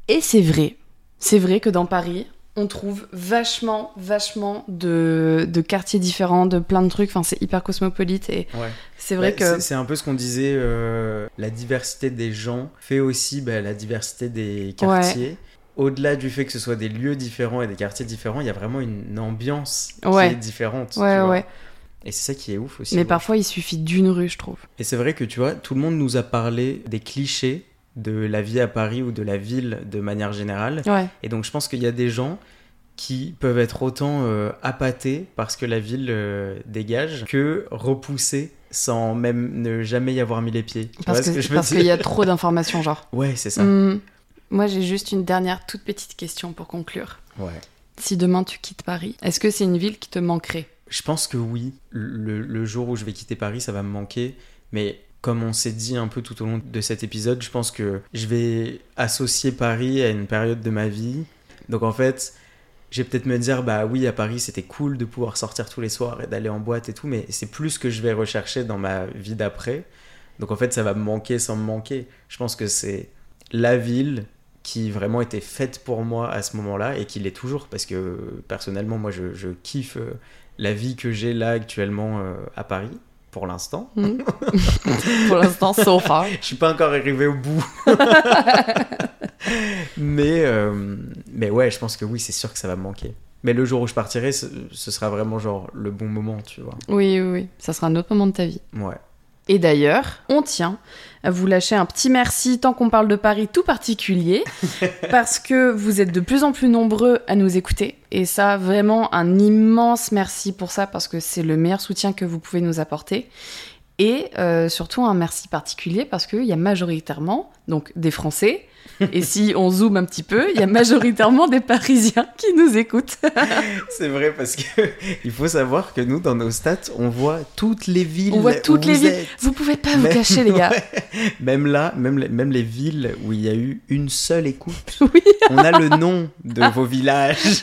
Et c'est vrai. C'est vrai que dans Paris, on trouve vachement, vachement de, de quartiers différents, de plein de trucs. Enfin, c'est hyper cosmopolite et Ouais. c'est vrai Bah, que. c'est- un peu ce qu'on disait, euh, la diversité des gens fait aussi bah, la diversité des quartiers. Au-delà du fait que ce soit des lieux différents et des quartiers différents, il y a vraiment une ambiance Ouais. qui est différente. tu Ouais, vois. ouais. Et c'est ça qui est ouf aussi. Mais parfois, il suffit d'une rue, je trouve. Et c'est vrai que tu vois, tout le monde nous a parlé des clichés de la vie à Paris ou de la ville de manière générale. Ouais. Et donc je pense qu'il y a des gens qui peuvent être autant euh, appâtés parce que la ville euh, dégage que repoussés sans même ne jamais y avoir mis les pieds. Tu Parce ce qu'il y a trop d'informations, genre. <laughs> Ouais, c'est ça. Hmm. Moi, j'ai juste une dernière toute petite question pour conclure. Ouais. Si demain tu quittes Paris, est-ce que c'est une ville qui te manquerait? Je pense que oui. Le, le jour où je vais quitter Paris, ça va me manquer. Mais comme on s'est dit un peu tout au long de cet épisode, je pense que je vais associer Paris à une période de ma vie. Donc en fait, je vais peut-être me dire, bah oui, à Paris, c'était cool de pouvoir sortir tous les soirs et d'aller en boîte et tout, mais c'est plus ce que je vais rechercher dans ma vie d'après. Donc en fait, ça va me manquer sans me manquer. Je pense que c'est la ville qui vraiment était faite pour moi à ce moment-là et qui l'est toujours parce que personnellement, moi, je, je kiffe euh, la vie que j'ai là actuellement euh, à Paris pour l'instant. Hmm. <laughs> Pour l'instant, so far. <laughs> Je suis pas encore arrivé au bout. <laughs> mais, euh, mais ouais, je pense que oui, c'est sûr que ça va me manquer. Mais le jour où je partirai, ce, ce sera vraiment genre le bon moment, tu vois. Oui, oui, oui. Ça sera un autre moment de ta vie. Ouais. Et d'ailleurs, on tient à vous lâcher un petit merci tant qu'on parle de Paris tout particulier, <laughs> parce que vous êtes de plus en plus nombreux à nous écouter. Et ça, vraiment, un immense merci pour ça, parce que c'est le meilleur soutien que vous pouvez nous apporter. Et euh, surtout un merci particulier, parce qu'il y a majoritairement donc des Français. <laughs> Et si on zoome un petit peu, il y a majoritairement des Parisiens qui nous écoutent. <laughs> C'est vrai parce que <laughs> il faut savoir que nous, dans nos stats, on voit toutes les villes. On voit où toutes les vous villes. êtes. Vous pouvez pas vous cacher, les gars. Ouais. Même là, même les, même les villes où il y a eu une seule écoute, Oui. on a le nom de vos villages.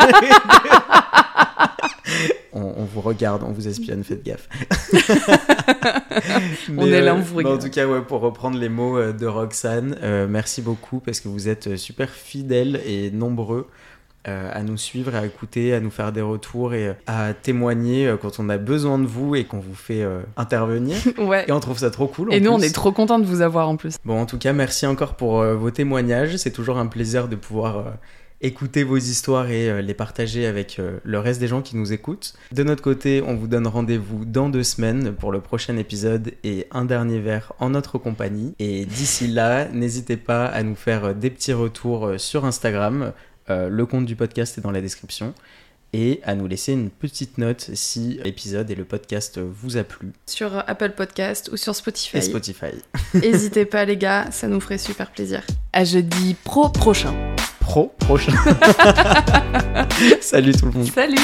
<laughs> on, on vous regarde, on vous espionne, faites gaffe. <laughs> On est là, on vous En regarde. tout cas, ouais, pour reprendre les mots euh, de Roxane, euh, merci beaucoup parce que vous êtes euh, super fidèles et nombreux. euh, à nous suivre, à écouter, à nous faire des retours et euh, à témoigner euh, quand on a besoin de vous et qu'on vous fait euh, intervenir. <laughs> Ouais. Et on trouve ça trop cool. en Et nous, on est trop contents de vous avoir en plus. Bon, en tout cas, merci encore pour euh, vos témoignages. C'est toujours un plaisir de pouvoir euh, écouter vos histoires et euh, les partager avec euh, le reste des gens qui nous écoutent. De notre côté, on vous donne rendez-vous dans deux semaines pour le prochain épisode et un dernier verre en notre compagnie. Et d'ici là, n'hésitez pas à nous faire euh, des petits retours sur Instagram. Le compte du podcast est dans la description. Et à nous laisser une petite note si l'épisode et le podcast vous a plu. Sur Apple Podcast ou sur Spotify. Et Spotify. <laughs> N'hésitez pas les gars, ça nous ferait super plaisir. À jeudi pro prochain. Pro prochain. <laughs> Salut tout le monde. Salut